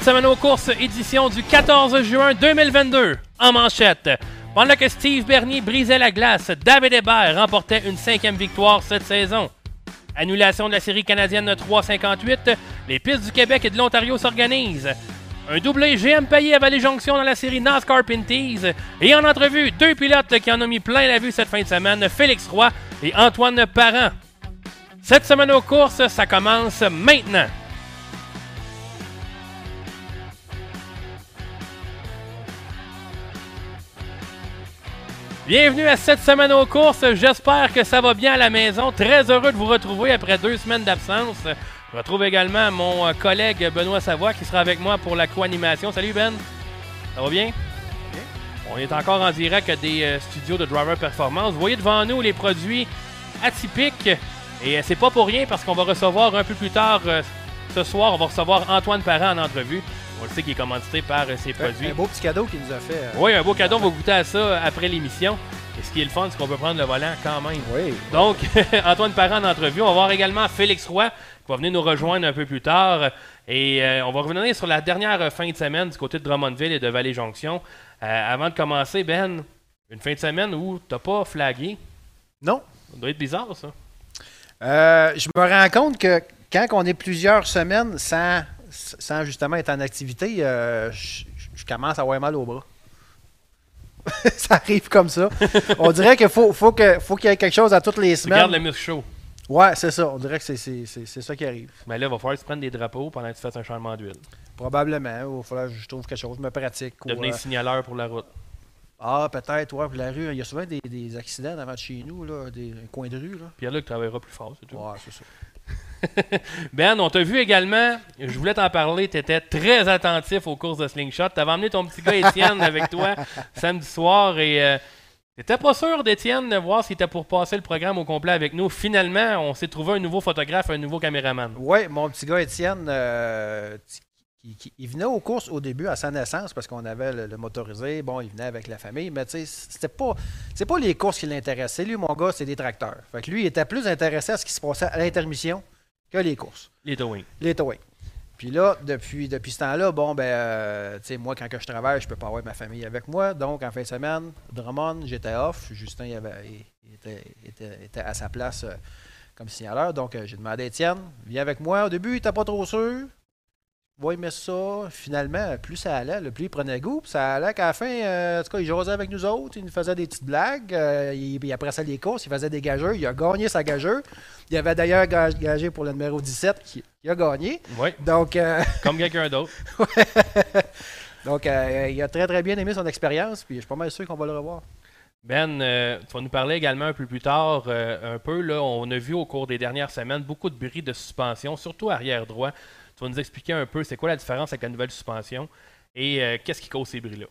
Cette semaine aux courses, édition du 14 juin 2022. En manchette, pendant que Steve Bernier brisait la glace, David Hébert remportait une cinquième victoire cette saison. Annulation de la série canadienne 358, les pistes du Québec et de l'Ontario s'organisent. Un doublé GM payé à Vallée-Jonction dans la série NASCAR Pinties. Et en entrevue, deux pilotes qui en ont mis plein la vue cette fin de semaine, Félix Roy et Antoine Parent. Cette semaine aux courses, ça commence maintenant. Bienvenue à cette semaine aux courses. J'espère que ça va bien à la maison. Très heureux de vous retrouver après deux semaines d'absence. Je retrouve également mon euh, collègue Benoît Savoie qui sera avec moi pour la co-animation. Salut Ben. Ça va bien? On est encore en direct des euh, studios de Driver Performance. Vous voyez devant nous les produits atypiques. Et euh, c'est pas pour rien parce qu'on va recevoir un peu plus tard ce soir, on va recevoir Antoine Parent en entrevue. On le sait qu'il est commandité par ses produits. Un beau petit cadeau qu'il nous a fait. Oui, un beau cadeau. On va goûter à ça après l'émission. Et ce qui est le fun, c'est qu'on peut prendre le volant quand même. Oui. Donc, Antoine Parent en entrevue. On va voir également Félix Roy qui va venir nous rejoindre un peu plus tard. Et euh, on va revenir sur la dernière fin de semaine du côté de Drummondville et de Vallée-Jonction. Euh, avant de commencer, Ben, une fin de semaine où tu n'as pas flagué. Non. Ça doit être bizarre, ça. Euh, je me rends compte que quand on est plusieurs semaines sans, sans justement être en activité, je, je commence à avoir mal au bras. ça arrive comme ça. On dirait qu'il faut, faut qu'il faut y ait quelque chose à toutes les semaines. Regarde le muscle chaud. Ouais, c'est ça. On dirait que c'est ça qui arrive. Mais là, il va falloir se prendre des drapeaux pendant que tu fasses un changement d'huile. Probablement. Il va falloir que je trouve quelque chose, me pratique. Devenir signaleur pour la route. Ah, peut-être, ouais, pour la rue. Il y a souvent des, des accidents devant de chez nous, là, des coins de rue. Là. Pierre-Luc travaillera plus fort, c'est tout. Ouais, c'est ça. ben, on t'a vu également, je voulais t'en parler, tu étais très attentif aux courses de slingshot. Tu avais emmené ton petit gars Étienne avec toi samedi soir et euh, t'étais pas sûr d'Étienne de voir s'il était pour passer le programme au complet avec nous. Finalement, on s'est trouvé un nouveau photographe, un nouveau caméraman. Oui, mon petit gars Étienne, euh, il venait aux courses au début à sa naissance parce qu'on avait le, motorisé. Bon, il venait avec la famille, mais tu sais, c'était pas, c'est pas les courses qui l'intéressaient. Lui, mon gars, c'est des tracteurs. Fait que lui, il était plus intéressé à ce qui se passait à l'intermission que les courses. Les towing. Les towing. Puis là, depuis, depuis ce temps-là, bon, ben, euh, tu sais, moi, quand que je travaille, je peux pas avoir ma famille avec moi. Donc, en fin de semaine, Drummond, j'étais off. Justin, il, avait, était, était, à sa place euh, comme signaleur. Donc, euh, j'ai demandé à Étienne, viens avec moi. Au début, il n'était pas trop sûr. Oui, mais ça, finalement, plus ça allait, le plus il prenait goût. Puis ça allait qu'à la fin, euh, en tout cas, il jasait avec nous autres, il nous faisait des petites blagues. Euh, il, après ça, les courses, il faisait des gageurs. Il a gagné sa gageur. Il avait d'ailleurs gagé pour le numéro 17 qui, a gagné. Oui. Donc, euh, Comme quelqu'un d'autre. Donc, il a très, très bien aimé son expérience. Puis je suis pas mal sûr qu'on va le revoir. Ben, tu vas nous parler également un peu plus tard, un peu. Là, on a vu au cours des dernières semaines beaucoup de bris de suspension, surtout arrière droit. Tu vas nous expliquer un peu c'est quoi la différence avec la nouvelle suspension et euh, qu'est-ce qui cause ces bris-là.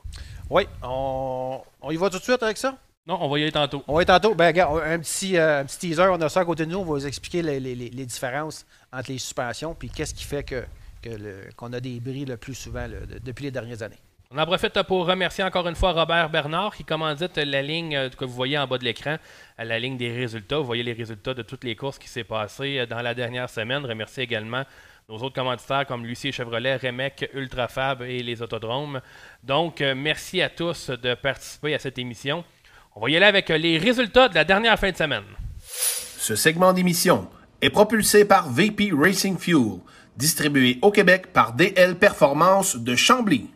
Oui, on... y va tout de suite avec ça? Non, on va y aller tantôt. On va y aller tantôt. Ben, regarde, un petit, euh, un petit teaser, on a ça à côté de nous. On va vous expliquer les, différences entre les suspensions puis qu'est-ce qui fait que, qu'on a des bris le plus souvent depuis les dernières années. On en profite pour remercier encore une fois Robert Bernard qui commandite la ligne euh, que vous voyez en bas de l'écran, la ligne des résultats. Vous voyez les résultats de toutes les courses qui s'est passées dans la dernière semaine. Remercier également nos autres commanditaires comme Lucie Chevrolet, Remec, Ultrafab et les Autodromes. Donc, euh, merci à tous de participer à cette émission. On va y aller avec les résultats de la dernière fin de semaine. Ce segment d'émission est propulsé par VP Racing Fuel, distribué au Québec par DL Performance de Chambly.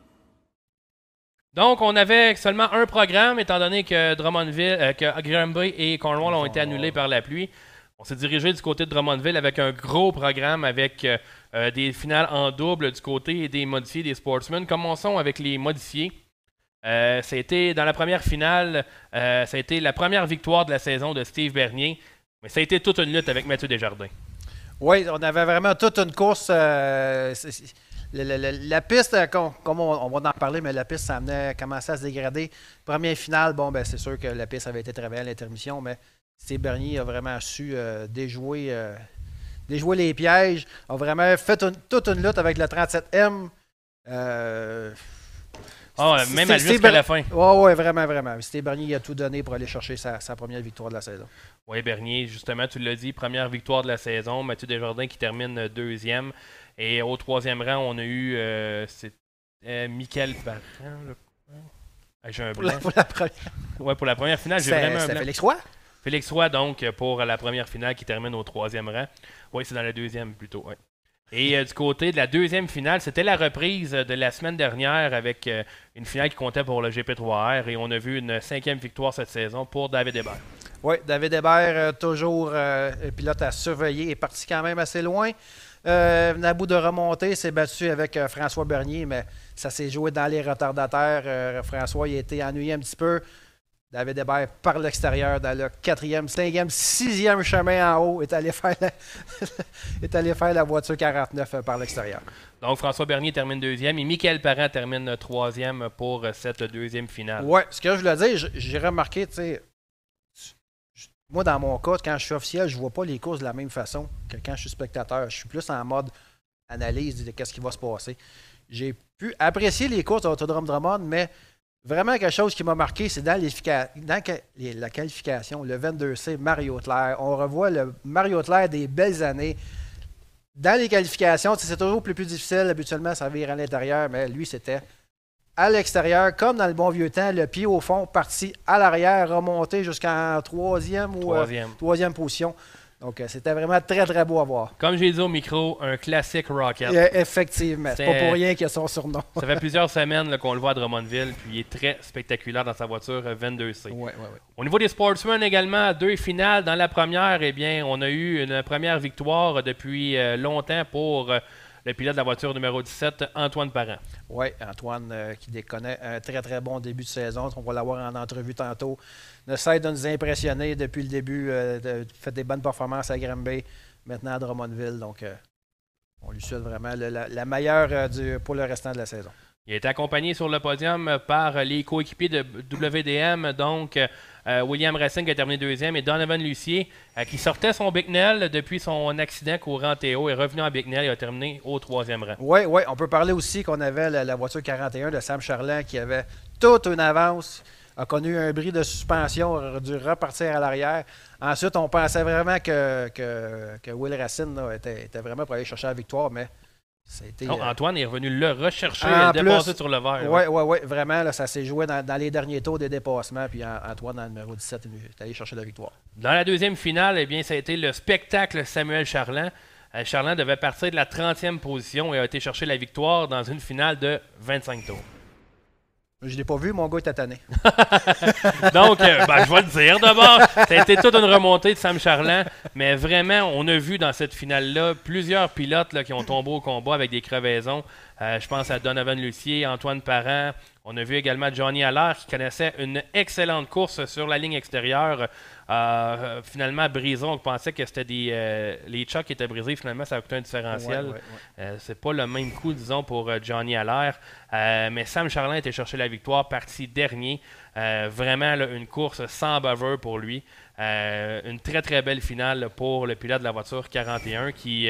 Donc, on avait seulement un programme, étant donné que Drummondville, euh, que Granby et Cornwall ont été annulés par la pluie. On s'est dirigé du côté de Drummondville avec un gros programme avec euh, euh, des finales en double du côté des modifiés des sportsmen. Commençons avec les modifiés. Euh, dans la première finale, euh, ça a été la première victoire de la saison de Steve Bernier, mais ça a été toute une lutte avec Mathieu Desjardins. Oui, on avait vraiment toute une course. la, piste, comme, on, va en parler, mais la piste, ça amenait, commençait à se dégrader. Première finale, bon, ben, c'est sûr que la piste avait été travaillée à l'intermission, mais Steve Bernier a vraiment su déjouer déjouer les pièges, a vraiment fait toute une lutte avec le 37M. Euh, oh, même à jusqu'à la fin. Oui, ouais, vraiment, vraiment. Steve Bernier a tout donné pour aller chercher sa, première victoire de la saison. Oui, Bernier, justement, tu l'as dit, première victoire de la saison. Mathieu Desjardins qui termine deuxième. Et au troisième rang, on a eu euh, euh, Michael Parent. Ah, J'ai un Pour la, blanc. pour la première. Ouais, pour la première finale, j'ai C'était vraiment un c'était blanc. Félix Roy? Félix Roy, donc, pour la première finale qui termine au troisième rang. Oui, c'est dans la deuxième plutôt. Et euh, du côté de la deuxième finale, c'était la reprise de la semaine dernière avec euh, une finale qui comptait pour le GP3R et on a vu une cinquième victoire cette saison pour David Hébert. Oui, David Hébert, euh, toujours pilote à surveiller, est parti quand même assez loin. À de remonter, s'est battu avec François Bernier, mais ça s'est joué dans les retardataires. François il a été ennuyé un petit peu. David Hébert, par l'extérieur, dans le quatrième, cinquième, sixième chemin en haut, est allé faire la, est allé faire la voiture 49 euh, par l'extérieur. Donc François Bernier termine deuxième et Michael Parent termine troisième pour euh, cette deuxième finale. Ouais, ce que je voulais dire, j'ai remarqué, tu sais, moi dans mon cas, quand je suis officiel, je vois pas les courses de la même façon que quand je suis spectateur. Je suis plus en mode analyse de qu'est-ce qui va se passer. J'ai pu apprécier les courses d'Autodrome Drummond, mais vraiment quelque chose qui m'a marqué, c'est dans, la qualification, le 22C, Mario Claire. On revoit le Mario Claire des belles années. Dans les qualifications, c'est toujours plus, plus difficile. Habituellement, ça vire à l'intérieur, mais lui, c'était à l'extérieur, comme dans le bon vieux temps, le pied au fond, parti à l'arrière, remonté jusqu'en troisième ou euh, Troisième. troisième position. Donc, euh, c'était vraiment très, très beau à voir. Comme j'ai dit au micro, un classique Rocket. Et, euh, effectivement, c'est pas pour rien qu'il a son surnom. Ça fait plusieurs semaines qu'on le voit à Drummondville, puis il est très spectaculaire dans sa voiture euh, 22C. Ouais, ouais, ouais. Au niveau des sportsmen également, deux finales. Dans la première, eh bien, on a eu une première victoire depuis euh, longtemps pour euh, le pilote de la voiture numéro 17, Antoine Parent. Oui, Antoine euh, qui déconnaît un très très bon début de saison. On va l'avoir en entrevue tantôt. Ne cesse de nous impressionner depuis le début. Euh, de, fait des bonnes performances à Granby, maintenant à Drummondville. Donc, euh, on lui souhaite vraiment le- la, la meilleure euh, du- pour le restant de la saison. Il a été accompagné sur le podium par les coéquipiers de WDM, donc William Racing qui a terminé deuxième et Donovan Lucier euh, qui sortait son Bicknell depuis son accident courant Théo est revenu en Bicknell et a terminé au troisième rang. Oui, oui, on peut parler aussi qu'on avait la, voiture 41 de Sam Charland qui avait toute une avance, a connu un bris de suspension, aurait dû repartir à l'arrière. Ensuite, on pensait vraiment que, que, que Will Racine était, était vraiment pour aller chercher la victoire, mais ça a été. Non, euh, Antoine est revenu le rechercher En et le dépasser sur le verre. Oui, oui, oui, vraiment, là, ça s'est joué dans, dans les derniers tours des dépassements. Puis An- Antoine, dans le numéro 17, il est allé chercher la victoire. Dans la deuxième finale, eh bien, ça a été le spectacle Samuel Charland. Euh, Charland devait partir de la 30e position et a été chercher la victoire dans une finale de 25 tours. Je l'ai pas vu, mon gars était tanné. Donc, euh, ben, je vais le dire d'abord. Ça a toute une remontée de Sam Charland. Mais vraiment, on a vu dans cette finale-là plusieurs pilotes qui ont tombé au combat avec des crevaisons. Euh, je pense à Donovan Lucier, Antoine Parent. On a vu également Johnny Allaire qui connaissait une excellente course sur la ligne extérieure. Euh, finalement, Brison, on pensait que c'était des. euh, les chocs qui étaient brisés. Finalement, ça a coûté un différentiel. Ouais, ouais, ouais. Euh, c'est pas le même coup, disons, pour Johnny Allaire. Mais Sam Charlin était chercher la victoire, parti dernier. Vraiment là, une course sans baveur pour lui. Une très très belle finale pour le pilote de la voiture 41 qui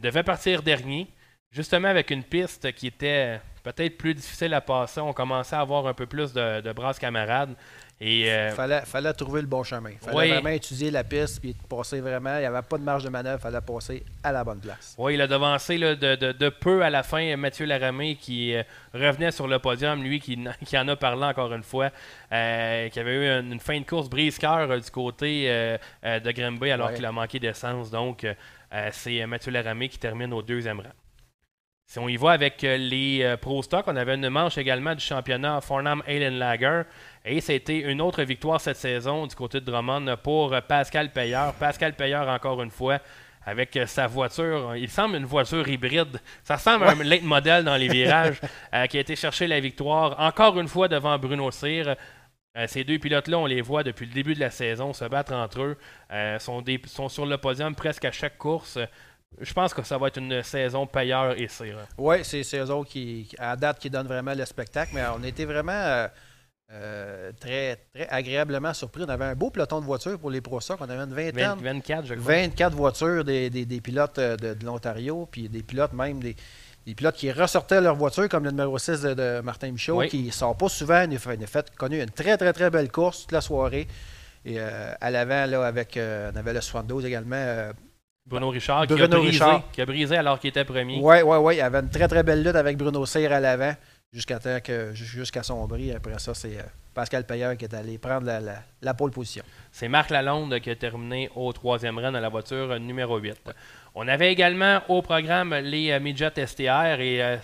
devait partir dernier. Justement avec une piste qui était peut-être plus difficile à passer. On commençait à avoir un peu plus de, de brasses camarades. Et euh, Fallait, fallait trouver le bon chemin. Fallait Oui. vraiment étudier la piste puis passer vraiment. Il n'y avait pas de marge de manœuvre. fallait passer à la bonne place. Oui, il a devancé là, de, de- de peu à la fin Mathieu Laramé qui euh, revenait sur le podium, lui qui, qui en a parlé encore une fois, euh, qui avait eu une, une fin de course brise-cœur euh, du côté de Granby alors qu'il a manqué d'essence. Donc, c'est Mathieu Laramé qui termine au deuxième rang. Si on y va avec les Pro Stock, on avait une manche également du championnat Farnham Allen Lager. Et c'était une autre victoire cette saison du côté de Drummond pour euh, Pascal Payeur. Pascal Payeur, encore une fois, avec euh, sa voiture. Il semble une voiture hybride. Ça ressemble à un late modèle dans les virages euh, qui a été chercher la victoire encore une fois devant Bruno Cyr. Euh, ces deux pilotes-là, on les voit depuis le début de la saison se battre entre eux. Euh, sont, des- sont sur le podium presque à chaque course. Je pense que ça va être une saison Payeur et Cyr. Oui, c'est eux autres qui, à date, qui donnent vraiment le spectacle. Mais on était vraiment euh, très, très agréablement surpris. On avait un beau peloton de voitures pour les Pro Stock. On avait une 20 vingtaine. 24, je crois. 24 voitures des, des- des pilotes euh, de, de l'Ontario, puis des pilotes même, des, des pilotes qui ressortaient leur voiture, comme le numéro 6 de, de Martin Michaud, Oui. qui ne sort pas souvent. Il a fait, il a fait- connu une très, très, très belle course toute la soirée. Et euh, à l'avant, là, avec, euh, on avait le 72 également, Bruno Richard, qui, a Bruno brisé, Richard. qui a brisé alors qu'il était premier. Oui, oui, oui. Il avait une très, très belle lutte avec Bruno Cyr à l'avant jusqu'à jusqu'à son bris. Après ça, c'est euh, Pascal Payeur qui est allé prendre la, la, la pole position. C'est Marc Lalonde qui a terminé au troisième rang dans la voiture euh, numéro 8. On avait également au programme les euh, midgets STR et euh,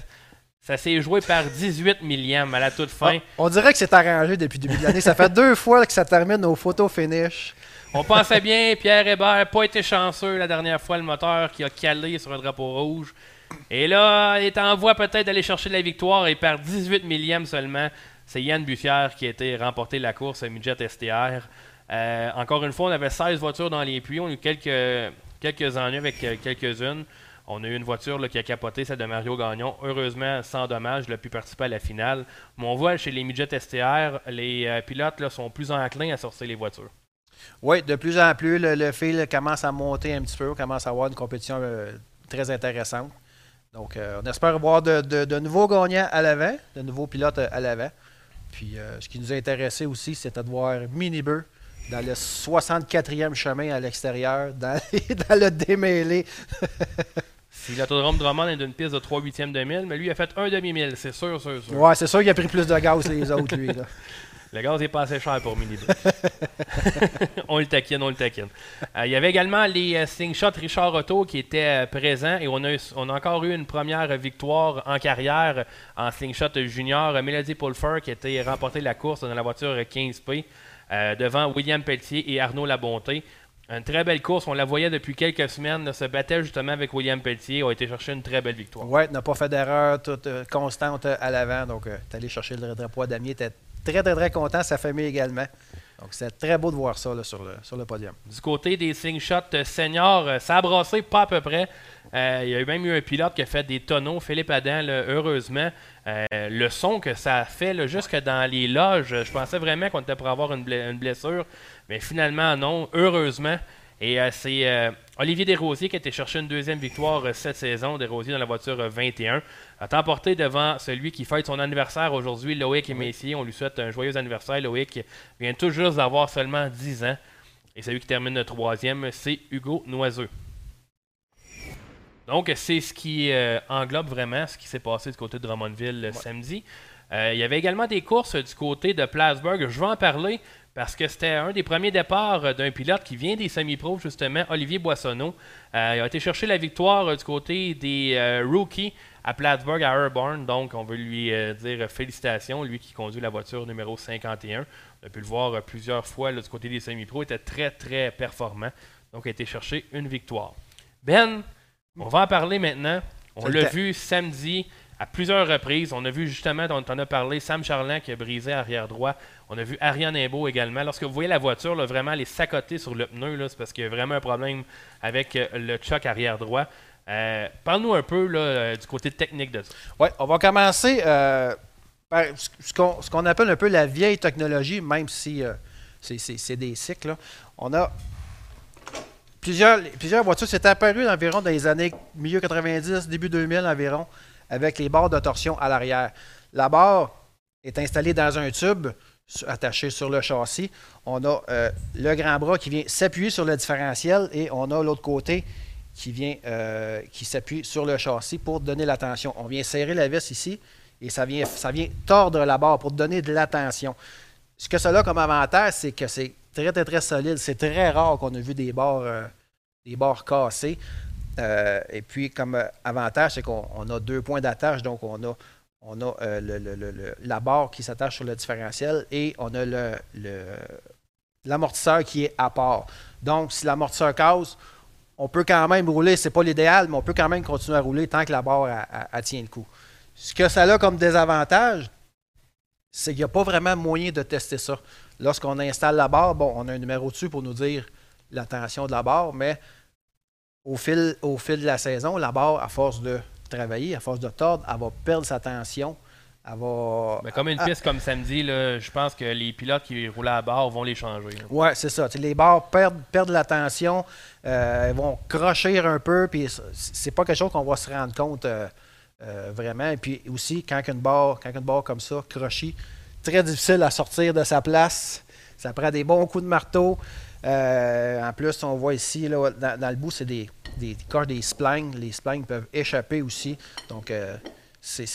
ça s'est joué par 18 millièmes à la toute fin. Ah, on dirait que c'est arrangé depuis le début de l'année. Ça fait deux fois que ça termine au photo finish. On pensait bien, Pierre Hébert, pas été chanceux la dernière fois, le moteur qui a calé sur un drapeau rouge. Et là, il est en voie peut-être d'aller chercher la victoire et par 18 millièmes seulement, c'est Yann Buffière qui a été remporté la course Midget STR. Euh, encore une fois, on avait 16 voitures dans les puits. On a eu quelques, ennuis avec euh, quelques-unes. On a eu une voiture qui a capoté, celle de Mario Gagnon. Heureusement, sans dommage, il a pu participer à la finale. Mais on voit chez les Midget STR, les euh, pilotes sont plus enclins à sortir les voitures. Oui, de plus en plus, le, fil commence à monter un petit peu. Commence à avoir une compétition très intéressante. Donc, euh, on espère voir de, de- de nouveaux gagnants à l'avant, de nouveaux pilotes à l'avant. Puis, euh, ce qui nous a intéressé aussi, c'était de voir Minibur dans le 64e chemin à l'extérieur, dans, dans le démêlé. Si l'autodrome Drummond est d'une piste de 3 huitièmes de mille, mais lui il a fait un demi-mille, c'est sûr, sûr, sûr. Ouais, c'est sûr qu'il a pris plus de gaz que les autres, lui. là. Le gaz est pas assez cher pour Mini On le taquine, on le taquine. Euh, il y avait également les euh, Slingshot Richard Otto qui étaient euh, présents et on a, on encore eu une première victoire en carrière en Slingshot Junior. Melody Pulfer qui a été remporté la course dans la voiture 15P euh, devant William Pelletier et Arnaud Labonté. Une très belle course, on la voyait depuis quelques semaines, se battait justement avec William Pelletier, a été chercher une très belle victoire. Ouais, n'a pas fait d'erreur toute constante à l'avant. Donc, euh, t'es allé chercher le drapeau à Damier. était très, très, très content. Sa famille également. Donc, c'est très beau de voir ça sur, le, podium. Du côté des slingshots euh, seniors, euh, ça a pas à peu près. Euh, il y a eu même eu un pilote qui a fait des tonneaux, Philippe Adam, heureusement. Le son que ça a fait là, jusque dans les loges, je pensais vraiment qu'on était pour avoir une, ble- une blessure, mais finalement non, heureusement. Et c'est Olivier Desrosiers qui a été chercher une deuxième victoire euh, cette saison, Desrosiers dans la voiture euh, 21. A emporté devant celui qui fête son anniversaire aujourd'hui, Loïc et Messier. On lui souhaite un joyeux anniversaire. Loïc vient tout juste d'avoir seulement 10 ans. Et celui qui termine le troisième, c'est Hugo Noiseux. Donc, c'est ce qui euh, englobe vraiment ce qui s'est passé du côté de Drummondville le samedi. Euh, il y avait également des courses du côté de Plattsburgh. Je vais en parler parce que c'était un des premiers départs euh, d'un pilote qui vient des semi-pros, justement, Olivier Boissonneau. Euh, il a été chercher la victoire euh, du côté des euh, rookies à Plattsburgh, à Airborne. Donc, on veut lui dire félicitations, lui qui conduit la voiture numéro 51. On a pu le voir plusieurs fois là, du côté des semi-pros. Il était très, très performant. Donc, il a été chercher une victoire. Ben, on va en parler maintenant. On l'a vu samedi à plusieurs reprises. On a vu justement, on en a parlé, Sam Charland qui a brisé arrière droit. On a vu Ariane Imbeau également. Lorsque vous voyez la voiture, là, vraiment les sacoter sur le pneu, c'est parce qu'il y a vraiment un problème avec euh, le choc arrière droit. Euh, Parle-nous un peu là, euh, du côté technique de ça. Oui, on va commencer par ce qu'on appelle un peu la vieille technologie, même si c'est- des cycles. On a plusieurs, plusieurs voitures. C'est apparu environ dans les années milieu 90, début 2000 environ, avec les barres de torsion à l'arrière. La barre est installée dans un tube attaché sur le châssis. On a euh, le grand bras qui vient s'appuyer sur le différentiel et on a l'autre côté qui vient euh, qui s'appuie sur le châssis pour donner la tension. On vient serrer la vis ici et ça vient, ça vient tordre la barre pour donner de la tension. Ce que ça a comme avantage, c'est que c'est très, très, très solide. C'est très rare qu'on a vu des barres, euh, des barres cassées. Euh, et puis, comme euh, avantage, c'est qu'on on a deux points d'attache. Donc, on a, on a euh, la barre qui s'attache sur le différentiel et on a l'amortisseur qui est à part. Donc, si l'amortisseur casse, on peut quand même rouler. C'est pas l'idéal, mais on peut quand même continuer à rouler tant que la barre elle tient le coup. Ce que ça a comme désavantage, c'est qu'il n'y a pas vraiment moyen de tester ça. Lorsqu'on installe la barre, bon, on a un numéro dessus pour nous dire la tension de la barre, mais au fil, au fil de la saison, la barre, à force de travailler, à force de tordre, elle va perdre sa tension. Elle va. Mais comme une Ah, piste comme samedi, là, je pense que les pilotes qui roulaient à barre vont les changer. là. Ouais, c'est ça. Les barres perdent, perdent la tension, euh, elles vont crocher un peu, puis c'est pas quelque chose qu'on va se rendre compte euh, euh, vraiment. Et puis aussi, quand une barre, quand une barre comme ça, crochie, très difficile à sortir de sa place. Ça prend des bons coups de marteau. Euh, en plus, on voit ici, là, dans, le bout, c'est des, des cordes des splines. Les splines peuvent échapper aussi. Donc, euh, c'est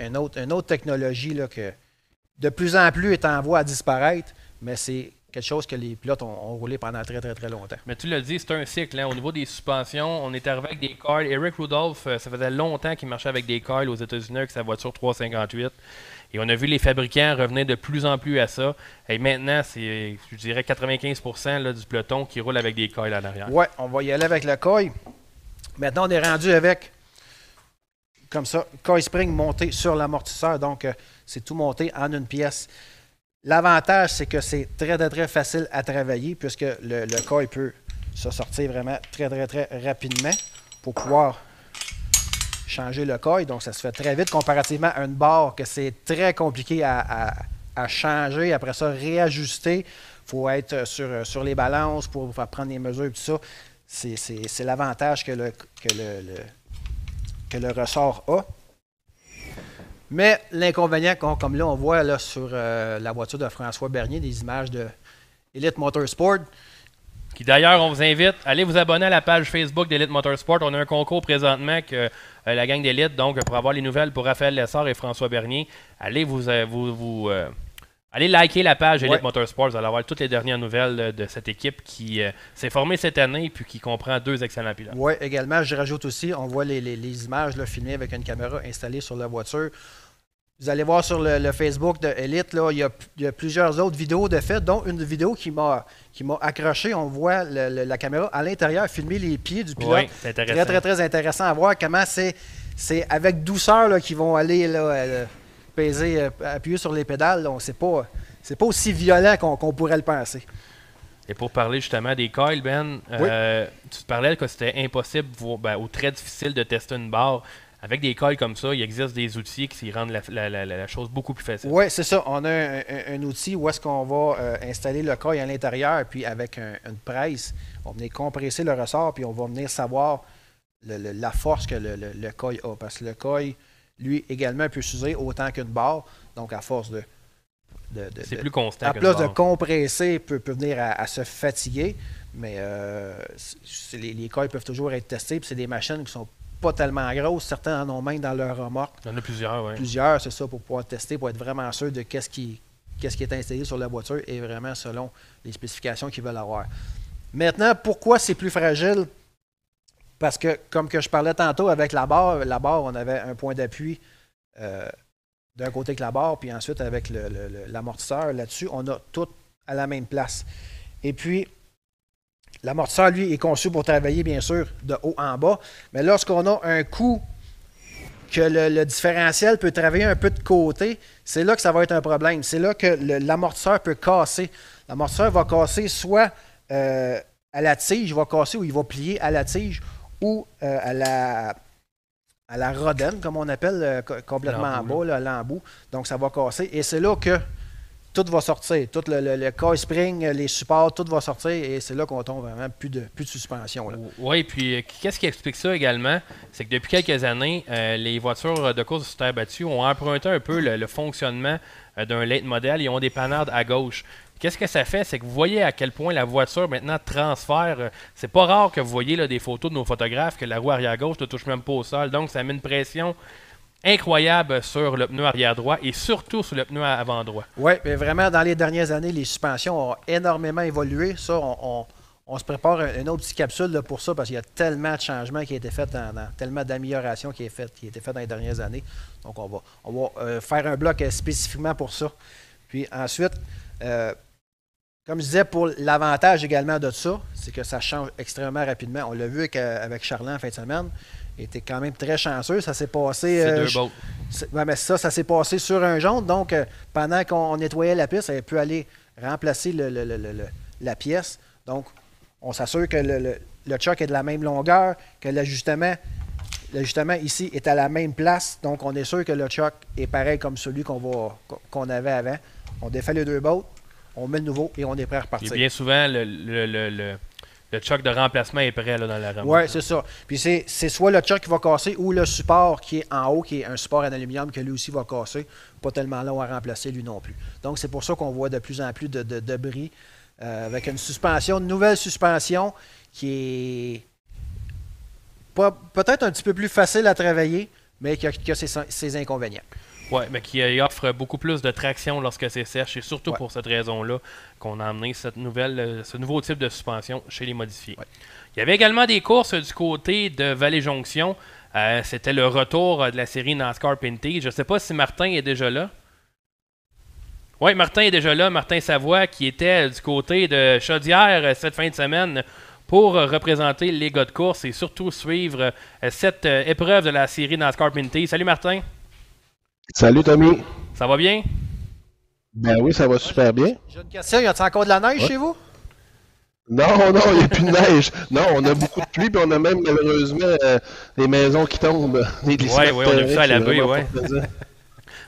une autre, une autre technologie là, que de plus en plus est en voie à disparaître, mais c'est quelque chose que les pilotes ont, roulé pendant très, très, très longtemps. Mais tu l'as dit, c'est un cycle. Hein. Au niveau des suspensions, on est arrivé avec des coils. Eric Rudolph, euh, ça faisait longtemps qu'il marchait avec des coils aux États-Unis avec sa voiture 358. Et on a vu les fabricants revenir de plus en plus à ça. Et maintenant, c'est, je dirais, 95% du peloton qui roule avec des coils en arrière. Ouais, on va y aller avec le coil. Maintenant, on est rendu avec, comme ça, coil spring monté sur l'amortisseur. Donc, euh, c'est tout monté en une pièce. L'avantage, c'est que c'est très, très, très facile à travailler puisque le, le coil peut se sortir vraiment très, très, très rapidement pour pouvoir changer le coil. Donc, ça se fait très vite comparativement à une barre que c'est très compliqué à, changer. Après ça, réajuster. Il faut être sur, sur les balances pour prendre les mesures et tout ça. C'est l'avantage que le, que, le, que le ressort a. Mais l'inconvénient, comme là, on voit là, sur euh, la voiture de François Bernier, des images de Elite Motorsport, qui d'ailleurs, on vous invite, allez vous abonner à la page Facebook d'Elite Motorsport. On a un concours présentement que la gang d'Elite, donc pour avoir les nouvelles pour Raphaël Lessard et François Bernier, allez vous, euh, vous, euh, allez liker la page Elite Motorsport. Vous allez avoir toutes les dernières nouvelles de cette équipe qui s'est formée cette année et puis qui comprend deux excellents pilotes. Oui, également, je rajoute aussi, on voit les, images là, filmées avec une caméra installée sur la voiture. Vous allez voir sur le, Facebook de Elite, là, il, y a, plusieurs autres vidéos de fait, dont une vidéo qui m'a qui m'a accroché. On voit la caméra à l'intérieur filmer les pieds du pilote. Oui, c'est intéressant. Très, très, très intéressant à voir comment c'est, c'est avec douceur qu'ils vont aller là, euh, peser, euh, appuyer sur les pédales. Donc, c'est pas, c'est pas aussi violent qu'on, pourrait le penser. Et pour parler justement des coils, Ben, euh, tu te parlais que c'était impossible ben, ou très difficile de tester une barre. Avec des coils comme ça, il existe des outils qui rendent la, chose beaucoup plus facile. Oui, c'est ça. On a un, outil où est-ce qu'on va euh, installer le coil à l'intérieur, puis avec une presse, on va venir compresser le ressort, puis on va venir savoir la force que le, le, coil a. Parce que le coil, lui, également, peut s'user autant qu'une barre. Donc, à force de. c'est plus constant. À place de compresser, peut, peut venir à, se fatiguer. Mais euh, les, les coils peuvent toujours être testés. Puis c'est des machines qui sont pas tellement grosses. Certains en ont même dans leur remorque. Il y en a plusieurs, oui. Plusieurs, c'est ça, pour pouvoir tester, pour être vraiment sûr de qu'est-ce qui, qu'est-ce qui est installé sur la voiture et vraiment selon les spécifications qu'ils veulent avoir. Maintenant, pourquoi c'est plus fragile? Parce que, comme que je parlais tantôt avec la barre, la barre, on avait un point d'appui euh, d'un côté que la barre, puis ensuite avec l'amortisseur là-dessus, on a tout à la même place. Et puis, L'amortisseur, lui, est conçu pour travailler, bien sûr, de haut en bas. Mais lorsqu'on a un coup que le, différentiel peut travailler un peu de côté, c'est là que ça va être un problème. C'est là que l'amortisseur peut casser. L'amortisseur va casser soit euh, à la tige, il va casser ou il va plier à la tige ou euh, à la à la rodenne, comme on appelle, euh, complètement en bas, l'embout. Donc, ça va casser. Et c'est là que tout va sortir. Tout le, le, spring, les supports, tout va sortir et c'est là qu'on tombe vraiment plus de, plus de suspension. Oui, puis euh, qu'est-ce qui explique ça également? C'est que depuis quelques années, euh, les voitures de course sur terre battue ont emprunté un peu le, fonctionnement euh, d'un late modèle. Ils ont des panades à gauche. Qu'est-ce que ça fait? C'est que vous voyez à quel point la voiture maintenant transfère. C'est pas rare que vous voyez des photos de nos photographes que la roue arrière gauche ne touche même pas au sol. Donc, ça met une pression incroyable sur le pneu arrière droit et surtout sur le pneu avant droit. Oui, mais vraiment, dans les dernières années, les suspensions ont énormément évolué. Ça, on, se prépare une autre petite capsule pour ça parce qu'il y a tellement de changements qui ont été faits, tellement d'améliorations qui, ont été faites dans les dernières années. Donc, on va, on va euh, faire un bloc spécifiquement pour ça. Puis ensuite, euh, comme je disais, pour l'avantage également de ça, c'est que ça change extrêmement rapidement. On l'a vu avec, euh, avec en fin de semaine était quand même très chanceux. Ça s'est passé. Euh, mais ça, ça s'est passé sur un jaune. Donc, euh, pendant qu'on nettoyait la piste, elle pu aller remplacer la pièce. Donc, on s'assure que le, choc est de la même longueur, que l'ajustement, l'ajustement ici est à la même place. Donc, on est sûr que le choc est pareil comme celui qu'on va qu'on avait avant. On défait les deux bottes, on met le nouveau et on est prêt à repartir. Et bien souvent, le, le choc de remplacement est prêt là, dans la remorque. Oui, c'est ça. Puis c'est soit le choc qui va casser ou le support qui est en haut, qui est un support en aluminium, que lui aussi va casser. Pas tellement long à remplacer, lui non plus. Donc, c'est pour ça qu'on voit de plus en plus de, debris euh, avec une suspension, une nouvelle suspension qui est peut-être un petit peu plus facile à travailler, mais qui a, ses, inconvénients. Oui, mais qui offre beaucoup plus de traction lorsque c'est sèche, et surtout pour cette raison-là qu'on a amené cette nouvelle, euh, ce nouveau type de suspension chez les modifiés. Il y avait également des courses du côté de Vallée Jonction. Euh, c'était le retour de la série NASCAR Pinty. Je ne sais pas si Martin est déjà là. Oui, Martin est déjà là. Martin Savoie, qui était du côté de Chaudière euh, cette fin de semaine pour représenter les gars de course et surtout suivre euh, cette épreuve de la série NASCAR Pinty. Salut Martin. Salut Tommy. Ça va bien? Ben oui, ça va super bien. J'ai une question. Y a-t-il encore de la neige chez vous? Non, non, il n'y a plus de neige. Non, on a beaucoup de pluie, puis on a même malheureusement euh, des maisons qui tombent. Oui, oui, on a vu ça à la baie, oui.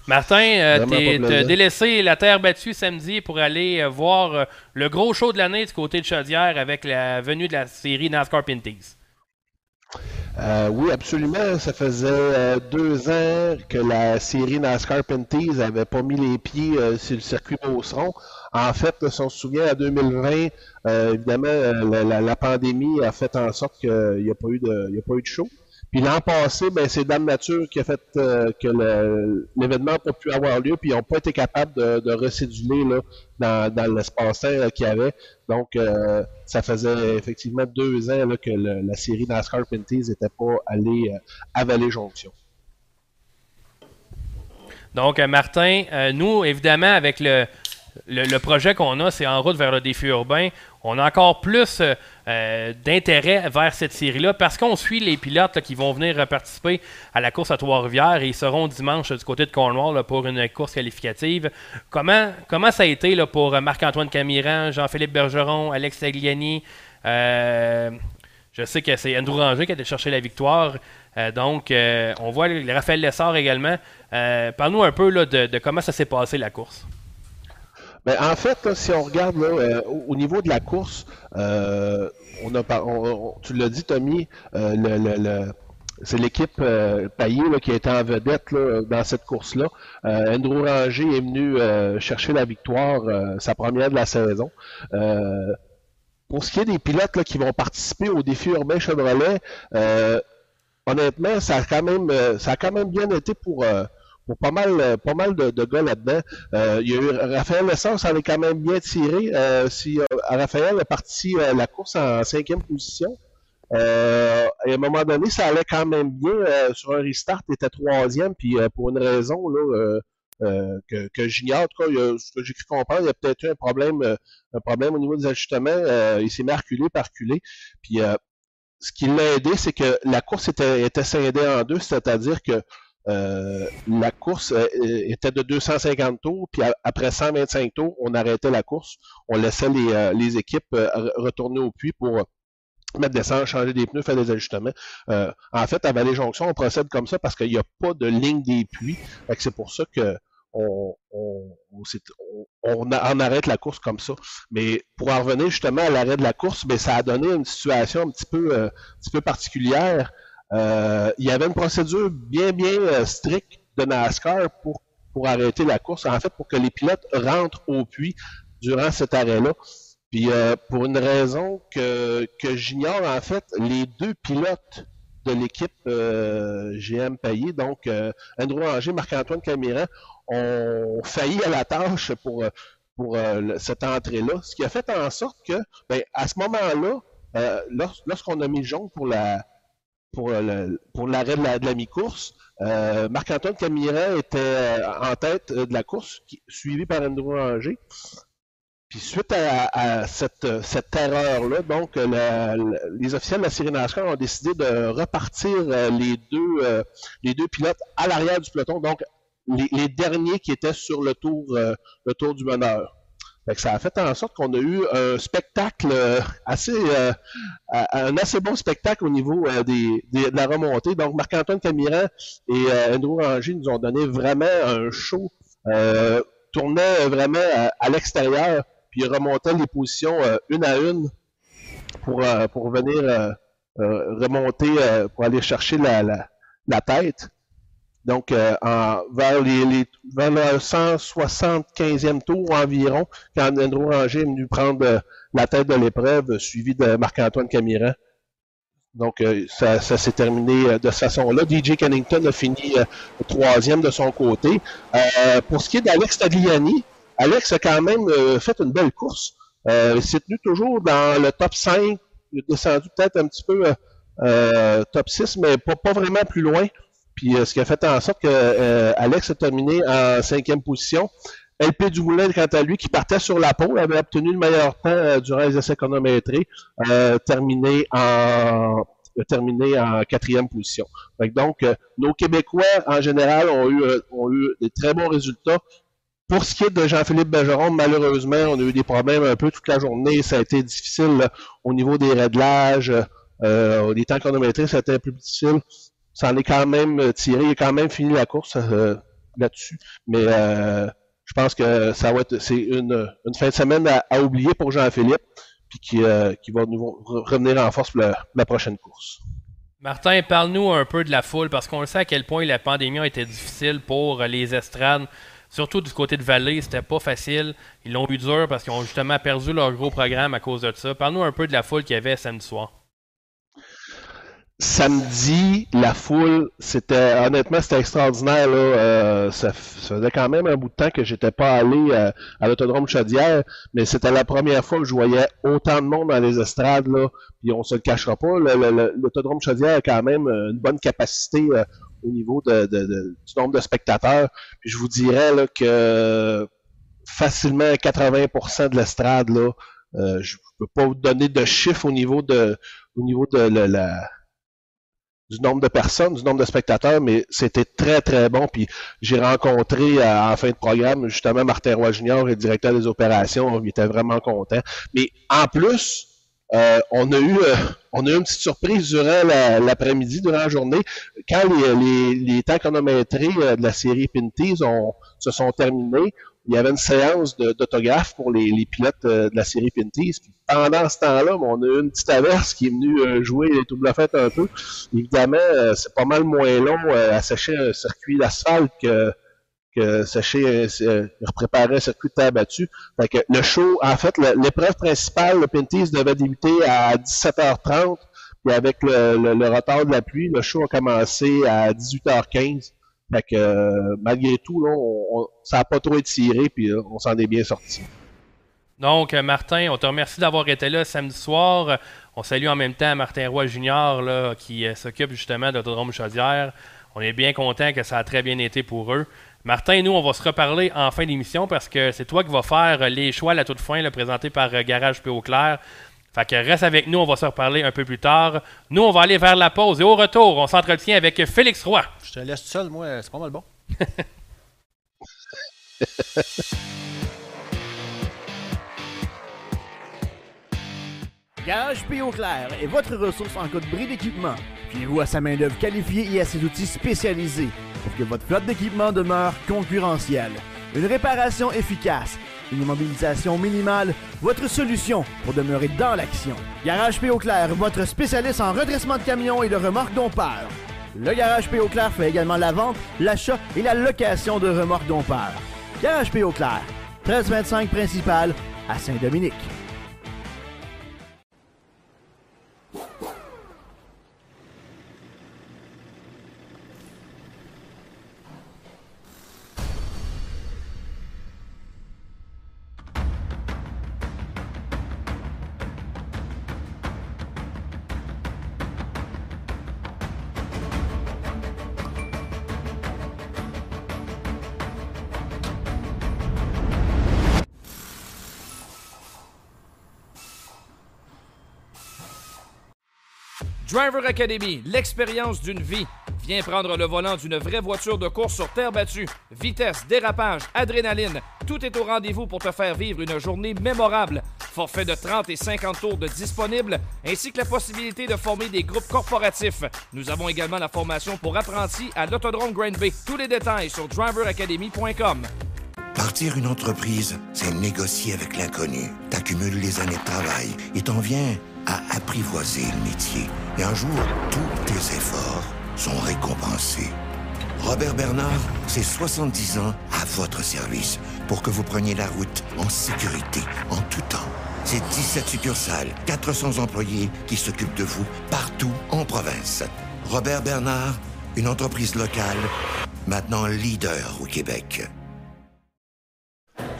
Martin, euh, tu as délaissé la terre battue samedi pour aller euh, voir le gros show de l'année du côté de Chaudière avec la venue de la série NASCAR Pinties. Oui, absolument. Ça faisait deux ans que la série NASCAR Pinties n'avait pas mis les pieds sur le circuit Beauceron. En fait, si on se souvient, à 2020, euh, évidemment, euh, la, pandémie a fait en sorte qu'il n'y a, pas eu de, a pas eu de show. Puis l'an passé, ben, c'est Dame Nature qui a fait euh, que l'événement n'a pas pu avoir lieu, puis ils n'ont pas été capables de, de recéduler là, dans, l'espace-temps qu'il y avait. Donc, ça faisait effectivement deux ans que la série NASCAR Pinties n'était pas allée à Vallée Jonction. Donc, Martin, nous, évidemment, avec le, le, projet qu'on a, c'est en route vers le défi urbain. On a encore plus euh, euh, d'intérêt vers cette série-là parce qu'on suit les pilotes qui vont venir participer à la course à Trois-Rivières et ils seront dimanche du côté de Cornwall pour une course qualificative. Comment, comment ça a été pour Marc-Antoine Camiran, Jean-Philippe Bergeron, Alex Tagliani? Euh, Je sais que c'est Andrew Ranger qui a été la victoire. donc, on voit Raphaël Lessard également. Parle-nous un peu de comment ça s'est passé la course. En fait, si on regarde euh, au, niveau de la course, euh, on a, tu l'as dit, Tommy, euh, c'est l'équipe Payet qui a été en vedette dans cette course-là. Andrew Ranger est venu chercher la victoire, sa première de la saison. pour ce qui est des pilotes qui vont participer au défi urbain Chevrolet, honnêtement, ça a quand même, ça a quand même bien été pour pour pas mal, euh, pas mal de, gars là-dedans. Euh, il y a eu Raphaël ça avait quand même bien tiré. Euh, si Raphaël est parti la course en cinquième position. à un moment donné, ça allait quand même bien. sur un restart, il était troisième, puis pour une raison là, que, que j'ignore, en tout cas, ce que j'ai cru comprendre, il y a peut-être eu un problème, un problème au niveau des ajustements. il s'est mis à reculer, par reculer. Puis ce qui l'a aidé, c'est que la course était, était scindée en deux, c'est-à-dire que euh, la course euh, était de 250 tours, puis après 125 tours, on arrêtait la course. On laissait les, euh, équipes retourner au puits pour mettre des sens, changer des pneus, faire des ajustements. en fait, à Vallée-Jonction, on procède comme ça parce qu'il n'y a pas de ligne des puits. C'est pour ça que on, arrête la course comme ça. Mais pour en revenir justement à l'arrêt de la course, ben, ça a donné une situation un petit peu particulière. Euh, il y avait une procédure bien, bien euh, stricte de NASCAR pour, pour arrêter la course, en fait, pour que les pilotes rentrent au puits durant cet arrêt-là. Puis euh, pour une raison que, que j'ignore, en fait, les deux pilotes de l'équipe GM Payé, donc Andrew Anger, Marc-Antoine Camiran, ont failli à la tâche pour, pour cette entrée-là, ce qui a fait en sorte que, ben, à ce moment-là, lorsqu'on a mis jaune pour la, pour, pour l'arrêt de la, mi-course. Euh, Marc-Antoine Camiran était euh, en tête euh, de la course, suivi par Andrew Ranger. Puis suite à, cette, cette erreur-là, donc les officiels de la série NASCAR ont décidé de repartir les deux les deux pilotes à l'arrière du peloton, donc les, les, derniers qui étaient sur le tour le tour du meneur ça a fait en sorte qu'on a eu un spectacle euh, assez, euh, un assez bon spectacle au niveau euh, des, de la remontée. Donc, Marc-Antoine Camiran et Andrew Ranger nous ont donné vraiment un show, tournait vraiment à, l'extérieur, puis remontait les positions une à une pour, pour venir remonter, pour aller chercher la, la, la tête. Donc, euh, vers, le 175e tour environ, quand Andrew Ranger est venu prendre euh, la tête de l'épreuve, suivi de Marc-Antoine Camiran. Donc, euh, ça, s'est terminé de cette façon-là. DJ Cannington a fini troisième de son côté. pour ce qui est d'Alex Tagliani, Alex a quand même fait une belle course. il s'est tenu toujours dans le top 5. Il est descendu peut-être un petit peu top 6, mais pas, vraiment plus loin. Puis ce qui a fait en sorte que Alex a terminé en cinquième position. LP Dumoulin, quant à lui, qui partait sur la peau, avait obtenu le meilleur temps euh, durant les essais chronométrés, euh, terminé en terminé en quatrième position. donc, euh, nos Québécois, en général, ont eu, ont eu des très bons résultats. Pour ce qui est de Jean-Philippe Bergeron, malheureusement, on a eu des problèmes un peu toute la journée. Ça a été difficile au niveau des réglages. Euh, les temps chronométrés, ça a été un peu difficile. Ça en est quand même tiré. Il a quand même fini la course là-dessus. Mais je pense que ça va être c'est une, une, fin de semaine à, oublier pour Jean-Philippe, puis qui, euh, qui va nous revenir en force pour la, prochaine course. Martin, parle-nous un peu de la foule, parce qu'on sait à quel point la pandémie a été difficile pour les estrades. Surtout du côté de Vallée, c'était pas facile. Ils l'ont eu dur parce qu'ils ont justement perdu leur gros programme à cause de ça. Parle-nous un peu de la foule qu'il y avait samedi soir samedi, la foule, c'était honnêtement c'était extraordinaire. Là. Euh, ça, faisait quand même un bout de temps que j'étais pas allé euh, à l'autodrome Chaudière, mais c'était la première fois que je voyais autant de monde dans les estrades. Là. Puis on se le cachera pas, l'autodrome Chaudière a quand même euh, une bonne capacité au niveau de, du nombre de spectateurs. Je vous dirais que facilement 80% de l'estrade là. je peux pas vous donner de chiffres au niveau de au niveau de la du nombre de personnes, du nombre de spectateurs, mais c'était très, très bon. Puis j'ai rencontré à, en fin de programme justement Martin Roy Junior, le directeur des opérations. Il était vraiment content. Mais en plus, euh, on a eu euh, on a eu une petite surprise durant l'après-midi, durant la journée, quand les, les, les temps chronométrés euh, de la série Pinties ont, se sont terminés il y avait une séance d'autographes pour les, pilotes euh, de la série Pinties. pendant ce temps-là, on a eu une petite averse qui est venue euh, jouer les double fêtes un peu. Évidemment, euh, c'est pas mal moins long à sécher un circuit d'asphalte que, que sécher, préparer un circuit de terre battue. Fait que le show, en fait, l'épreuve principale, le Pinties devait débuter à 17h30. Puis avec le, le retard de la pluie, le show a commencé à 18h15. Fait euh, malgré tout, ça n'a pas trop étiré, puis euh, on s'en est bien sorti. Donc, euh, Martin, on te remercie d'avoir été là samedi soir. On salue en même temps Martin Roy Junior qui s'occupe justement d'Autodrome Chaudière. On est bien content que ça a très bien été pour eux. Martin, nous, on va se reparler en fin d'émission parce que c'est toi qui vas faire les choix à la toute fin, là, présentés par Garage P.O. Claire. Fait que reste avec nous, on va se reparler un peu plus tard. Nous, on va aller vers la pause et au retour, on s'entretient avec Félix Roy. Je te laisse seul, moi, c'est pas mal bon. Garage P.O. Clair est votre ressource en cas de bris d'équipement. Fiez-vous à sa main-d'œuvre qualifiée et à ses outils spécialisés pour que votre flotte d'équipement demeure concurrentielle. Une réparation efficace une immobilisation minimale, votre solution pour demeurer dans l'action. Garage P. Clair, votre spécialiste en redressement de camions et de remorques dompeurs. Le Garage P. Clair fait également la vente, l'achat et la location de remorques dompeurs. Garage P. Clair, 1325 principal à Saint-Dominique. Driver Academy, l'expérience d'une vie. Viens prendre le volant d'une vraie voiture de course sur terre battue. Vitesse, dérapage, adrénaline, tout est au rendez-vous pour te faire vivre une journée mémorable. Forfait de 30 et 50 tours de ainsi que la possibilité de former des groupes corporatifs. Nous avons également la formation pour apprentis à l'Autodrome Grand Bay. Tous les détails sur driveracademy.com. Partir une entreprise, c'est négocier avec l'inconnu. T'accumules les années de travail et t'en viens à apprivoiser le métier. Et un jour, tous tes efforts sont récompensés. Robert Bernard, c'est 70 ans à votre service pour que vous preniez la route en sécurité, en tout temps c'est 17 succursales, 400 employés qui s'occupent de vous partout en province. Robert Bernard, une entreprise locale, maintenant leader au Québec.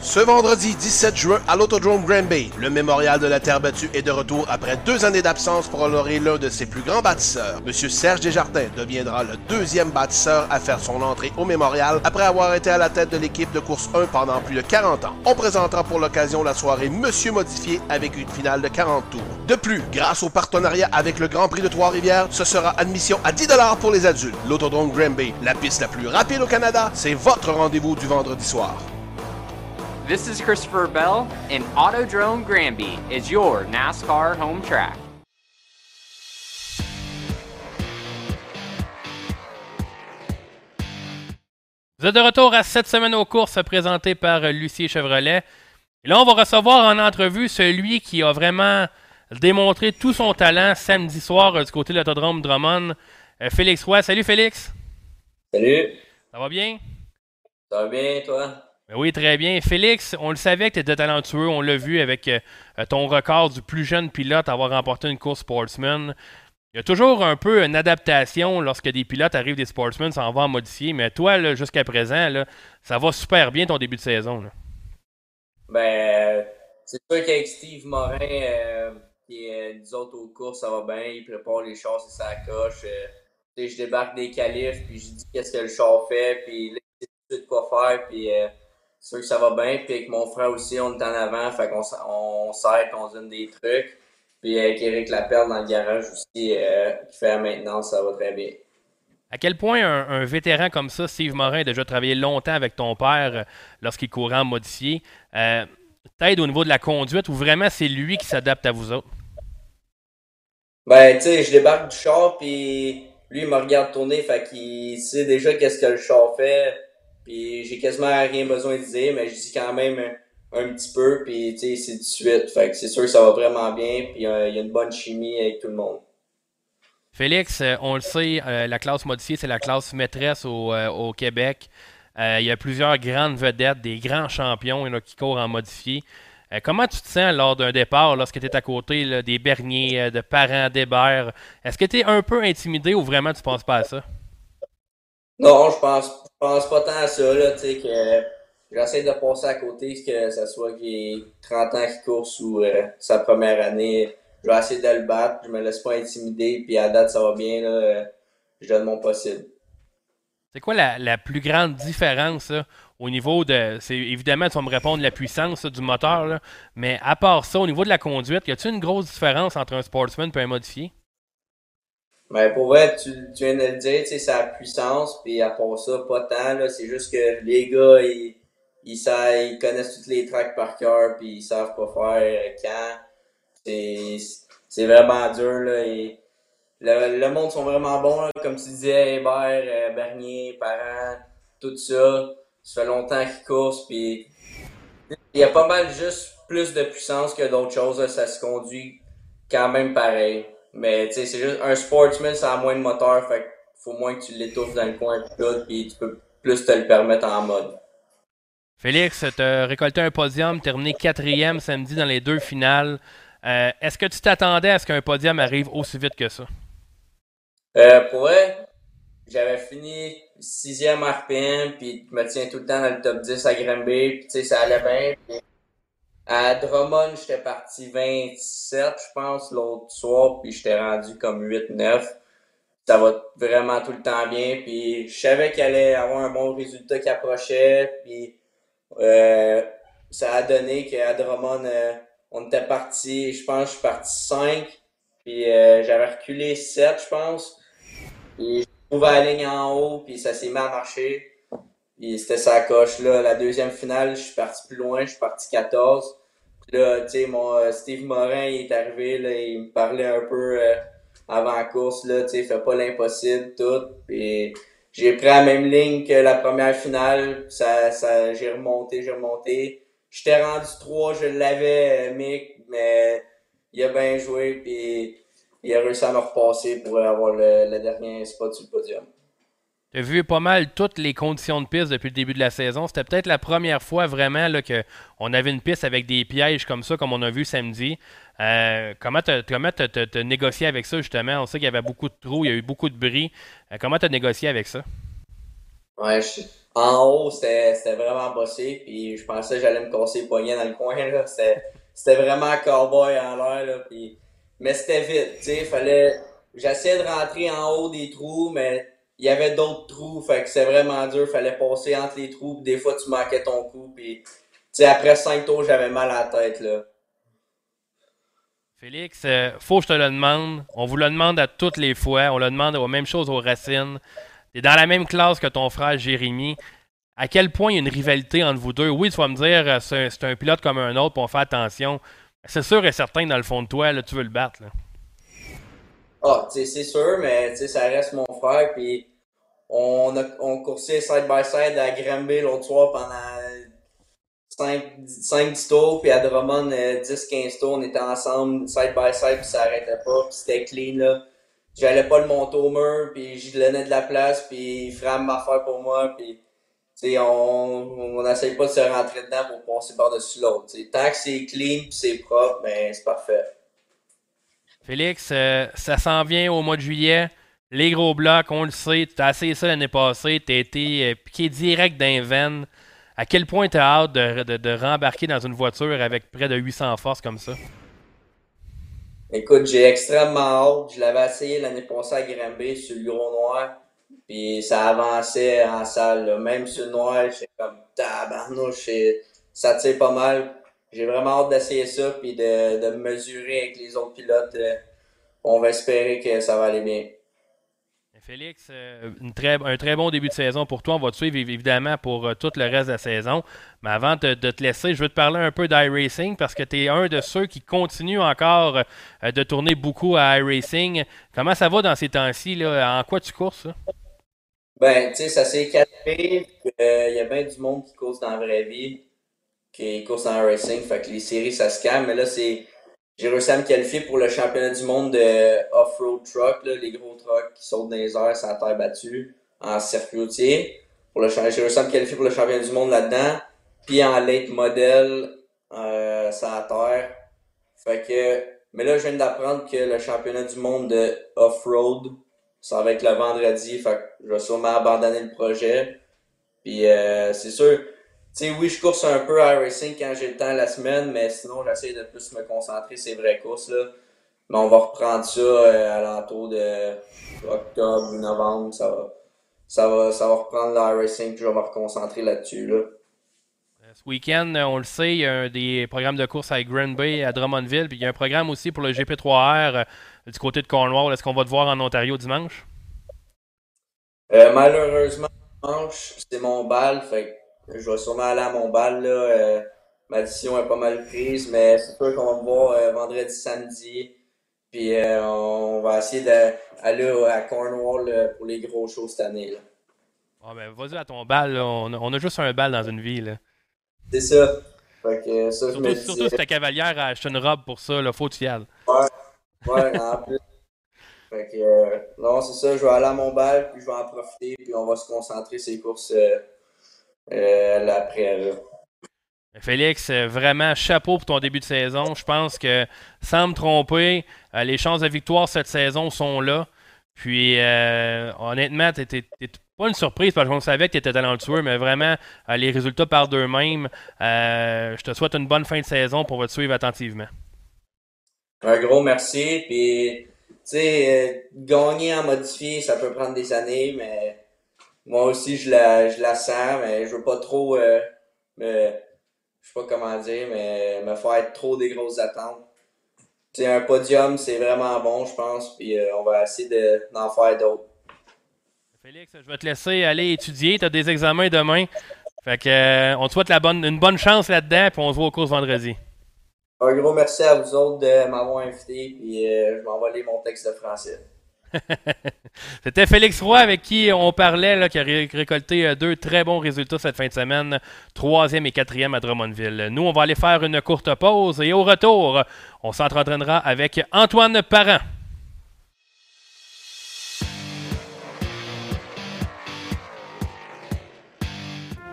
Ce vendredi 17 juin à l'Autodrome Granby, le mémorial de la Terre battue est de retour après deux années d'absence pour honorer l'un de ses plus grands bâtisseurs. Monsieur Serge Desjardins deviendra le deuxième bâtisseur à faire son entrée au mémorial après avoir été à la tête de l'équipe de course 1 pendant plus de 40 ans. On présentera pour l'occasion la soirée Monsieur Modifié avec une finale de 40 tours. De plus, grâce au partenariat avec le Grand Prix de Trois-Rivières, ce sera admission à 10 pour les adultes. L'Autodrome Granby, la piste la plus rapide au Canada, c'est votre rendez-vous du vendredi soir. This is Christopher Bell, and Autodrome Granby is your NASCAR home track. Vous êtes de retour à cette semaine aux courses présentée par Lucie Chevrolet. Et là, on va recevoir en entrevue celui qui a vraiment démontré tout son talent samedi soir euh, du côté de l'autodrome Drummond, euh, Félix Roy. Salut Félix. Salut. Ça va bien? Ça va bien, toi? Ben oui, très bien. Félix, on le savait que tu étais talentueux. On l'a vu avec euh, ton record du plus jeune pilote à avoir remporté une course Sportsman. Il y a toujours un peu une adaptation lorsque des pilotes arrivent des Sportsmen, ça en va modifier. Mais toi, jusqu'à présent, ça va super bien ton début de saison. Ben, c'est sûr qu'avec Steve Morin euh, et nous autres aux courses, ça va bien. Il prépare les chars, c'est sa coche. Euh, je débarque des qualifs, puis je dis qu'est-ce que le char fait, puis là, il sait quoi faire, puis euh, sûr que ça va bien. Puis avec mon frère aussi, on est en avant, fait qu'on on s'aide, on donne des trucs. Puis avec Eric Laperle dans le garage aussi, euh, qui fait la maintenance, ça va très bien. À quel point un, vétéran comme ça, Steve Morin, a déjà travaillé longtemps avec ton père euh, lorsqu'il courait en modifié, euh, t'aide au niveau de la conduite ou vraiment c'est lui qui s'adapte à vous autres? Ben, tu sais, je débarque du char, puis lui, il me regarde tourner, fait qu'il sait déjà qu'est-ce que le char fait. Puis j'ai quasiment rien besoin de dire, mais je dis quand même un petit peu, puis tu sais, c'est de suite. Fait que c'est sûr que ça va vraiment bien, puis euh, il y a une bonne chimie avec tout le monde. Félix, euh, on le sait, euh, la classe modifiée, c'est la classe maîtresse au, au Québec. il y a plusieurs grandes vedettes, des grands champions qui courent en modifié. comment tu te sens lors d'un départ, lorsque tu es à côté des Berniers, de parents d'Hébert? Est-ce que tu es un peu intimidé ou vraiment tu penses pas à ça? Non, je pense, je pense pas tant à ça, là, tu sais, que j'essaie de passer à côté, que ce soit qu'il ait 30 ans qui court sous euh, sa première année. Je vais essayer de le battre, je me laisse pas intimider, puis à date, ça va bien, là, euh, je donne mon possible. C'est quoi la, la, plus grande différence au niveau de. C'est évidemment, tu vas me répondre la puissance du moteur, là, mais à part ça, au niveau de la conduite, y a-t-il une grosse différence entre un sportsman et un modifié? Ben, pour vrai, tu, tu viens de le dire, c'est sa puissance, puis à part ça, pas tant, c'est juste que les gars, ils ils, savent, ils connaissent toutes les tracks par cœur, puis ils savent quoi faire quand. C'est vraiment dur. Là, et le, le, monde sont vraiment bons, comme tu disais, Hébert, euh, Bernier, Parent, tout ça. Ça fait longtemps qu'ils courent, puis il y a pas mal juste plus de puissance que d'autres choses. ça se conduit quand même pareil. Mais tu sais, c'est juste un sportsman, ça a moins de moteur, fait faut moins que tu l'étouffes dans le coin puis tu peux plus te le permettre en mode. Félix, tu as récolté un podium, terminé quatrième samedi dans les deux finales. Euh, est-ce que tu t'attendais à ce qu'un podium arrive aussi vite que ça? Euh, pour vrai, j'avais fini sixième RPM, puis je me tiens tout le temps dans le top 10 à Granby, puis tu sais, ça allait bien. À Drummond, j'étais parti 27, je pense, l'autre soir, puis j'étais rendu comme 8-9. Ça va vraiment tout le temps bien, puis je savais qu'il allait avoir un bon résultat qui approchait, puis euh, ça a donné qu'à Drummond, euh, on était parti, je pense, je suis parti 5, puis euh, j'avais reculé 7, je pense. Puis je trouvais la ligne en haut, puis ça s'est mal marché. Puis c'était sa coche là. La deuxième finale, je suis parti plus loin, je suis parti 14. Là, tu sais, mon Steve Morin, il est arrivé, là, il me parlait un peu avant la course, là, tu sais, fait pas l'impossible, tout. Puis j'ai pris la même ligne que la première finale. Ça, ça, j'ai remonté, j'ai remonté. J'étais rendu 3, je l'avais, Mick, mais il a bien joué, puis il a réussi à me repasser pour avoir le, dernier spot sur le podium. Tu as vu pas mal toutes les conditions de piste depuis le début de la saison. C'était peut-être la première fois vraiment qu'on avait une piste avec des pièges comme ça, comme on a vu samedi. Euh, comment tu as, négocié avec ça, justement? On sait qu'il y avait beaucoup de trous, il y a eu beaucoup de bris. Euh, comment tu as négocié avec ça? Ouais, en haut, c'était vraiment bossé. Puis je pensais que j'allais me casser les poignets dans le coin. C'était vraiment cowboy en l'air. Mais c'était vite. J'essayais de rentrer en haut des trous, mais il y avait d'autres trous, fait que c'est vraiment dur, fallait passer entre les trous, des fois tu manquais ton coup, puis après cinq tours, j'avais mal à la tête, là. Félix, euh, faut que je te le demande. On vous le demande à toutes les fois. On le demande aux mêmes choses aux Racines. Tu es dans la même classe que ton frère Jérémy. À quel point il y a une rivalité entre vous deux? Oui, tu vas me dire, euh, c'est un, pilote comme un autre, puis on fait attention. C'est sûr et certain, dans le fond de toi, là, tu veux le battre. Là. Ah, c'est sûr, mais ça reste mon frère. Puis on a on coursait side by side à Granby l'autre soir pendant 5-10 tours, puis à Drummond 10-15 euh, tours, on était ensemble side by side, puis ça arrêtait pas, puis c'était clean là. J'allais pas le monter au mur, puis je donnais de la place, puis il ferait ma affaire pour moi, puis on n'essaye pas de se rentrer dedans pour passer par-dessus l'autre. Tant que c'est clean c'est propre, ben c'est parfait. Félix, euh, ça s'en vient au mois de juillet. Les gros blocs, on le sait, tu as essayé ça l'année passée, tu as été euh, piqué direct d'un veine. À quel point tu as hâte de, de, rembarquer dans une voiture avec près de 800 forces comme ça? Écoute, j'ai extrêmement hâte. Je l'avais essayé l'année passée à Grimby sur le gros noir. Puis ça avançait en salle. Même sur le noir, j'étais comme tabarnouche. Ça tire pas mal. J'ai vraiment hâte d'essayer ça puis de, de mesurer avec les autres pilotes. Euh, on va espérer que ça va aller bien. Félix, euh, un très bon début de saison pour toi. On va te suivre évidemment pour euh, tout le reste de la saison. Mais avant de, te laisser, je veux te parler un peu d'iRacing parce que tu es un de ceux qui continuent encore euh, de tourner beaucoup à iRacing. Comment ça va dans ces temps-ci? En quoi tu courses? Ben, tu sais, ça s'est calmé. Il y a bien du monde qui course dans la vraie vie, qui course en iRacing. Fait que les séries, ça se calme. Mais là, c'est j'ai réussi à me qualifier pour le championnat du monde de off-road truck, les gros trucks qui sautent dans les airs sur la terre battue en circuit routier. Pour le, j'ai réussi à me qualifier pour le championnat du monde là-dedans. Puis en late model euh, sur terre. Fait que, mais là, je viens d'apprendre que le championnat du monde de off-road, ça va être le vendredi. Fait que je vais sûrement abandonner le projet. Puis euh, c'est sûr, sais, oui, je course un peu à racing quand j'ai le temps la semaine, mais sinon, j'essaie de plus me concentrer sur ces vraies courses. Là. Mais on va reprendre ça euh, à l'entour de octobre ou novembre. Ça va, ça va, ça va reprendre le racing, puis je vais me reconcentrer là-dessus. Là. Euh, ce week-end, on le sait, il y a des programmes de course à Grand Bay, à Drummondville, puis il y a un programme aussi pour le GP3R euh, du côté de Cornwall. Est-ce qu'on va te voir en Ontario dimanche? malheureusement, dimanche, c'est mon bal, fait je vais sûrement aller à mon bal. Là. Euh, ma décision est pas mal prise, mais c'est sûr qu'on va me voir euh, vendredi, samedi. Puis euh, on va essayer d'aller à Cornwall pour les gros shows cette année. Là. Ah ben, vas-y à ton bal. On, a, juste un bal dans une vie. C'est ça. Fait que, ça surtout, surtout si ta cavalière a acheté une robe pour ça, là, faut que tu y ailles. Ouais, ouais, en plus. Fait que, non, c'est ça, je vais aller à mon bal, puis je vais en profiter, puis on va se concentrer sur les courses euh, l'après. Félix, euh, vraiment chapeau pour ton début de saison. Je pense que, sans me tromper, euh, les chances de victoire cette saison sont là. Puis, honnêtement, t'étais pas une surprise parce qu'on savait que tu étais talentueux, mais vraiment, les résultats par d'eux-mêmes. je te souhaite une bonne fin de saison pour te suivre attentivement. Un gros merci. Puis, tu sais, gagner en modifié, ça peut prendre des années, mais moi aussi, je la, je la sens, mais je veux pas trop euh, me, je sais pas comment dire, mais me faire trop des grosses attentes. C'est un podium, c'est vraiment bon, je pense, puis euh, on va essayer d'en faire d'autres. Félix, je vais te laisser aller étudier. Tu as des examens demain. Fait que, euh, on te souhaite la bonne, une bonne chance là-dedans, puis on se voit au cours vendredi. Un gros merci à vous autres de m'avoir invité, puis je vais envoyer mon texte de français. C'était Félix Roy avec qui on parlait, là, qui a récolté euh, deux très bons résultats cette fin de semaine, troisième et quatrième à Drummondville. Nous, on va aller faire une courte pause et au retour, on s'entraînera avec Antoine Parent.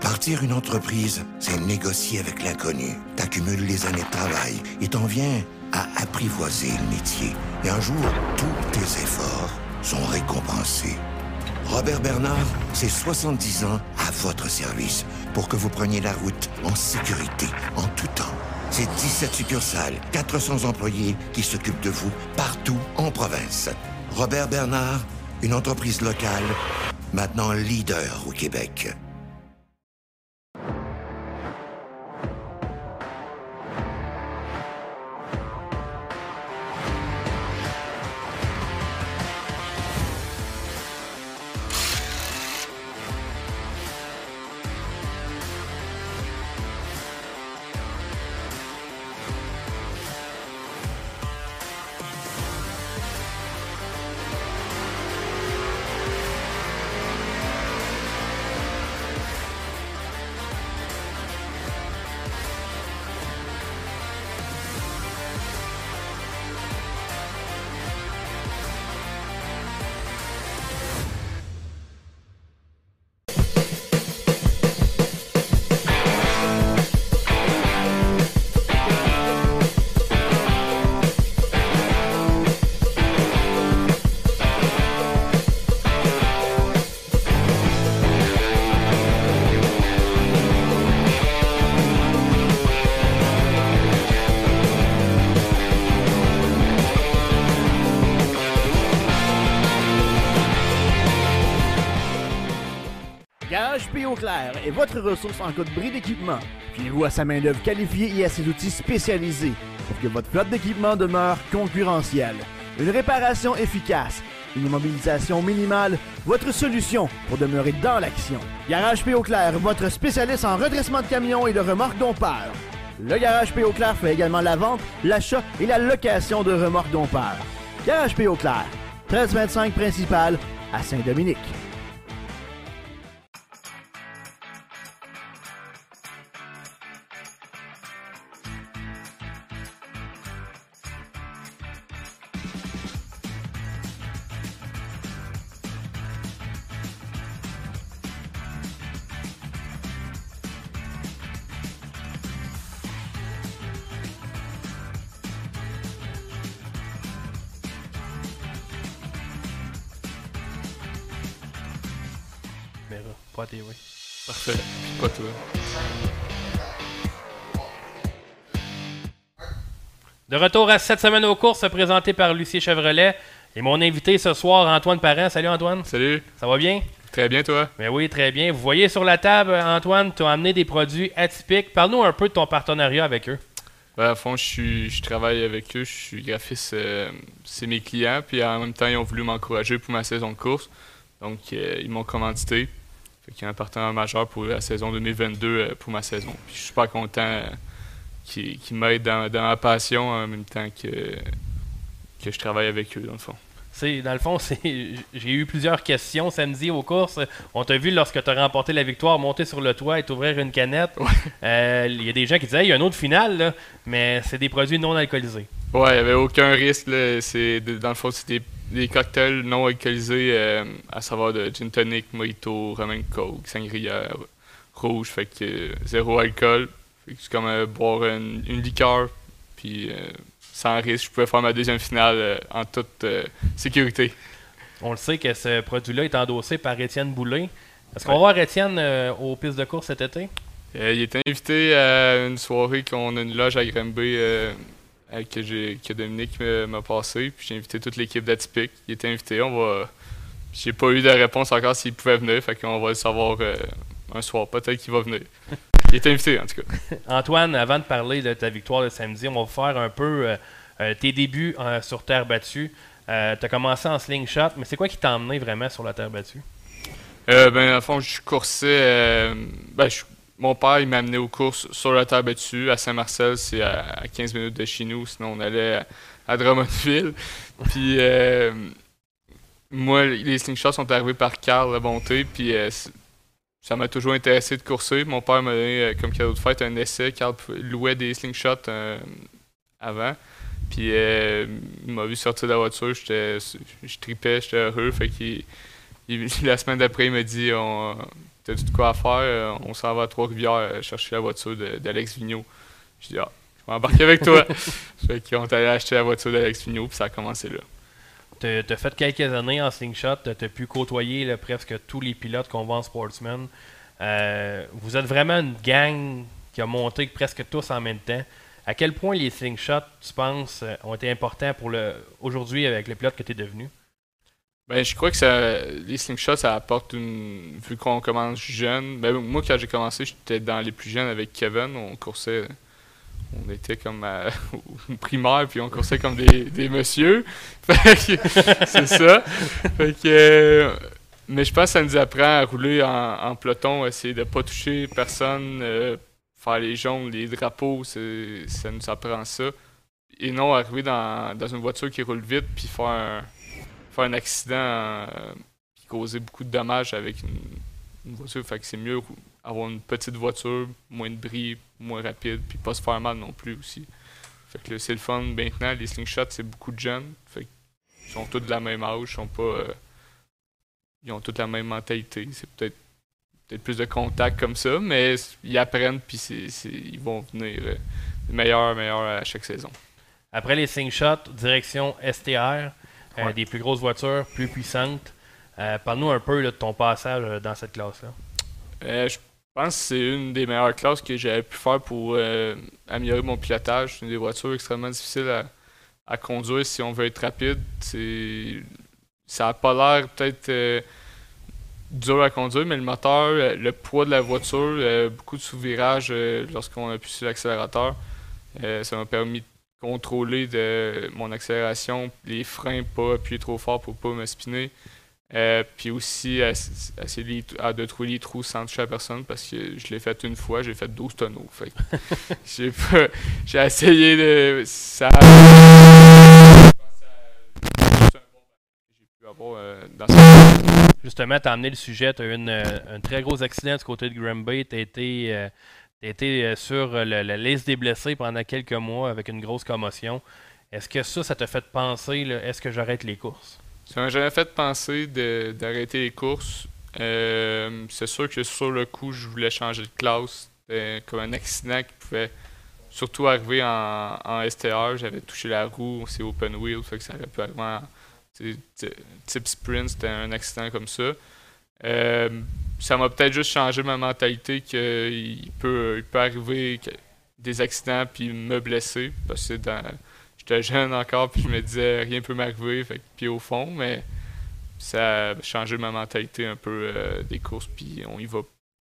Bâtir une entreprise, c'est négocier avec l'inconnu. T'accumules les années de travail et t'en viens à apprivoiser le métier. Et un jour, tous tes efforts sont récompensés. Robert Bernard, c'est 70 ans à votre service pour que vous preniez la route en sécurité, en tout temps. C'est 17 succursales, 400 employés qui s'occupent de vous partout en province. Robert Bernard, une entreprise locale, maintenant leader au Québec. Votre ressource en cas de bris d'équipement. Fiez-vous à sa main-d'œuvre qualifiée et à ses outils spécialisés pour que votre flotte d'équipement demeure concurrentielle. Une réparation efficace, une immobilisation minimale, votre solution pour demeurer dans l'action. Garage P. Clair, votre spécialiste en redressement de camions et de remorques dompeurs. Le Garage P. Clair fait également la vente, l'achat et la location de remorques dompeurs. Garage P. Clair, 1325 principal à Saint-Dominique. De retour à cette semaine aux courses, présenté par Lucie Chevrolet. Et mon invité ce soir, Antoine Parent. Salut Antoine. Salut. Ça va bien? Très bien, toi? Ben oui, très bien. Vous voyez sur la table, Antoine, tu as amené des produits atypiques. Parle-nous un peu de ton partenariat avec eux. Ben, à fond, je, suis, je travaille avec eux, je suis graphiste, euh, c'est mes clients, puis en même temps, ils ont voulu m'encourager pour ma saison de course. Donc, euh, ils m'ont commandité. Fait qu'il y a un partenaire majeur pour la saison 2022 euh, pour ma saison. Puis je suis super content qu'ils qu'ils m'aident dans, dans ma passion en même temps que, que je travaille avec eux, dans le fond. C'est, dans le fond, c'est, j'ai eu plusieurs questions samedi aux courses. On t'a vu lorsque tu as remporté la victoire monter sur le toit et t'ouvrir une canette. Euh, Il y a des gens qui disaient, il y a un autre final, là, mais c'est des produits non alcoolisés. Ouais, il n'y avait aucun risque. Là. C'est, dans le fond, c'est des, des cocktails non alcoolisés, euh, à savoir de gin tonic, mojito, rum coke, sangria, rouge. Fait que euh, zéro alcool. C'est comme euh, boire une, une liqueur. Puis euh, sans risque, je pouvais faire ma deuxième finale euh, en toute sécurité. On le sait que ce produit-là est endossé par Étienne Boulay. Est-ce qu'on va voir Étienne aux pistes de course cet été? Il était invité à une soirée qu'on a une loge à euh, que, que Dominique m'a- m'a passé. Puis j'ai invité toute l'équipe d'Atypique. Il était invité. On va. J'ai pas eu de réponse encore s'il pouvait venir. Fait qu'on va le savoir euh, un soir. Peut-être qu'il va venir. il était invité en tout cas. Antoine, avant de parler de ta victoire le samedi, on va faire un peu euh, euh, tes débuts euh, sur terre battue. tu as commencé en slingshot, mais c'est quoi qui t'a emmené vraiment sur la terre battue? Euh, ben, à fond, je coursais. euh, ben, je- mon père, il m'a amené aux courses sur la terre battue à Saint-Marcel. C'est à, à 15 minutes de chez nous. Sinon, on allait à, à Drummondville. Puis, euh, moi, les slingshots sont arrivés par Carl La Bonté. Puis, euh, ça m'a toujours intéressé de courser. Mon père m'a donné euh, comme cadeau de fête un essai. Carl louait des slingshots euh, avant. Puis, euh, il m'a vu sortir de la voiture. Je tripais, j'étais heureux. Fait qu'il il- la semaine d'après, il m'a dit on, T'as-tu de quoi à faire? On s'en va à Trois-Rivières chercher la voiture d'Alex Vigneault. Je dis Ah, je vais embarquer avec toi. fait qu'on est allé acheter la voiture d'Alex Vigneault, puis ça a commencé là. T'as as fait quelques années en slingshot, t'as as pu côtoyer presque tous les pilotes qu'on voit en sportsman. Euh, vous êtes vraiment une gang qui a monté presque tous en même temps. À quel point les slingshots, tu penses, euh, ont été importants pour le aujourd'hui avec le pilote que tu es devenu? Ben, je crois que ça, les slingshots, ça apporte une. Vu qu'on commence jeune. Ben, moi, quand j'ai commencé, j'étais dans les plus jeunes avec Kevin. On coursait. On était comme à, au primaire, puis on coursait comme des, des messieurs. C'est ça. Fait que. euh, mais je pense que ça nous apprend à rouler en, peloton, essayer de pas toucher personne, euh, faire les jaunes, les drapeaux, ça nous apprend ça. Et non arriver dans, dans une voiture qui roule vite, puis faire un, faire un accident euh, qui causait beaucoup de dommages avec une, une voiture. Fait que c'est mieux avoir une petite voiture, moins de bris, moins rapide, puis pas se faire mal non plus aussi. Fait que c'est le fun maintenant. Les slingshots, c'est beaucoup de jeunes. Fait qu'ils sont tous de la même âge, ils sont pas. euh, ils ont toute la même mentalité. C'est peut-être peut-être plus de contacts comme ça, mais ils apprennent puis c'est, c'est- ils vont venir euh, meilleurs, meilleurs à chaque saison. Après les slingshots, direction STR, euh, Ouais. des plus grosses voitures, plus puissantes. Euh, Parle-nous un peu là, de ton passage euh, dans cette classe-là. Euh, je pense que c'est une des meilleures classes que j'avais pu faire pour euh, améliorer mon pilotage. C'est une des voitures extrêmement difficiles à, conduire si on veut être rapide. C'est, ça n'a pas l'air peut-être euh, dur à conduire, mais le moteur, euh, le poids de la voiture, beaucoup de sous-virages lorsqu'on appuie sur l'accélérateur, ça m'a permis de contrôler mon accélération, les freins, pas appuyer trop fort pour pas me spinner. Euh, puis aussi, ess- essayer de, à- de trouver les trous sans toucher à personne parce que je l'ai fait une fois, j'ai fait 12 tonneaux. Fait j'ai pas- j'ai essayé de. Ça. Euh, Justement, tu as amené le sujet, tu as eu une, euh, un très gros accident du côté de Granby. Tu as été, euh, euh, sur euh, le- la liste des blessés pendant quelques mois avec une grosse commotion. Est-ce que ça, ça t'a fait penser, là, est-ce que j'arrête les courses? Ça m'a jamais fait penser d'arrêter les courses. Euh, c'est sûr que sur le coup, je voulais changer de classe. C'était comme un accident qui pouvait surtout arriver en, en STR. J'avais touché la roue, c'est open wheel, fait que ça aurait pu arriver en type sprint, c'était un accident comme ça. Euh, ça m'a peut-être juste changé ma mentalité qu'il peut, il peut arriver des accidents puis me blesser parce que c'est dans, j'étais jeune encore puis je me disais rien peut m'arriver fait pied au fond mais ça a changé ma mentalité un peu euh, des courses puis on y va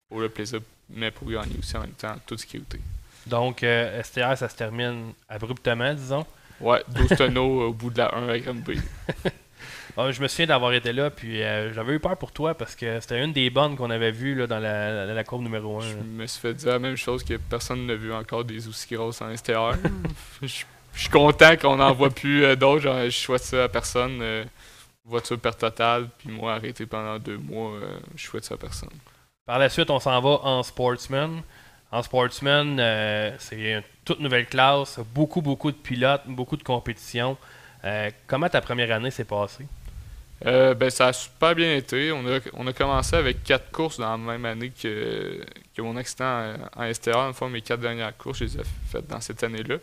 pour le plaisir mais pour gagner aussi en même temps toute sécurité. Donc, euh, STR, ça se termine abruptement, disons. Ouais, 12 tonneaux au bout de la 1 à Granby. Ah, je me souviens d'avoir été là, puis euh, j'avais eu peur pour toi parce que c'était une des bonnes qu'on avait vues là, dans la, la, la courbe numéro 1. Je me suis fait dire la même chose que personne n'a vu encore des aussi grosses en STR. je, je suis content qu'on n'en voit plus euh, d'autres. genre, Je souhaite ça à personne. euh, voiture perte totale, puis moi arrêté pendant deux mois, euh, je souhaite ça à personne. Par la suite, on s'en va en Sportsman. En Sportsman, euh, c'est une toute nouvelle classe, beaucoup, beaucoup de pilotes, beaucoup de compétitions. Comment ta première année s'est passée? Ben, ça a super bien été. On a, on a commencé avec quatre courses dans la même année que, que mon accident en, en STR. Une fois, mes quatre dernières courses, je les ai faites dans cette année-là.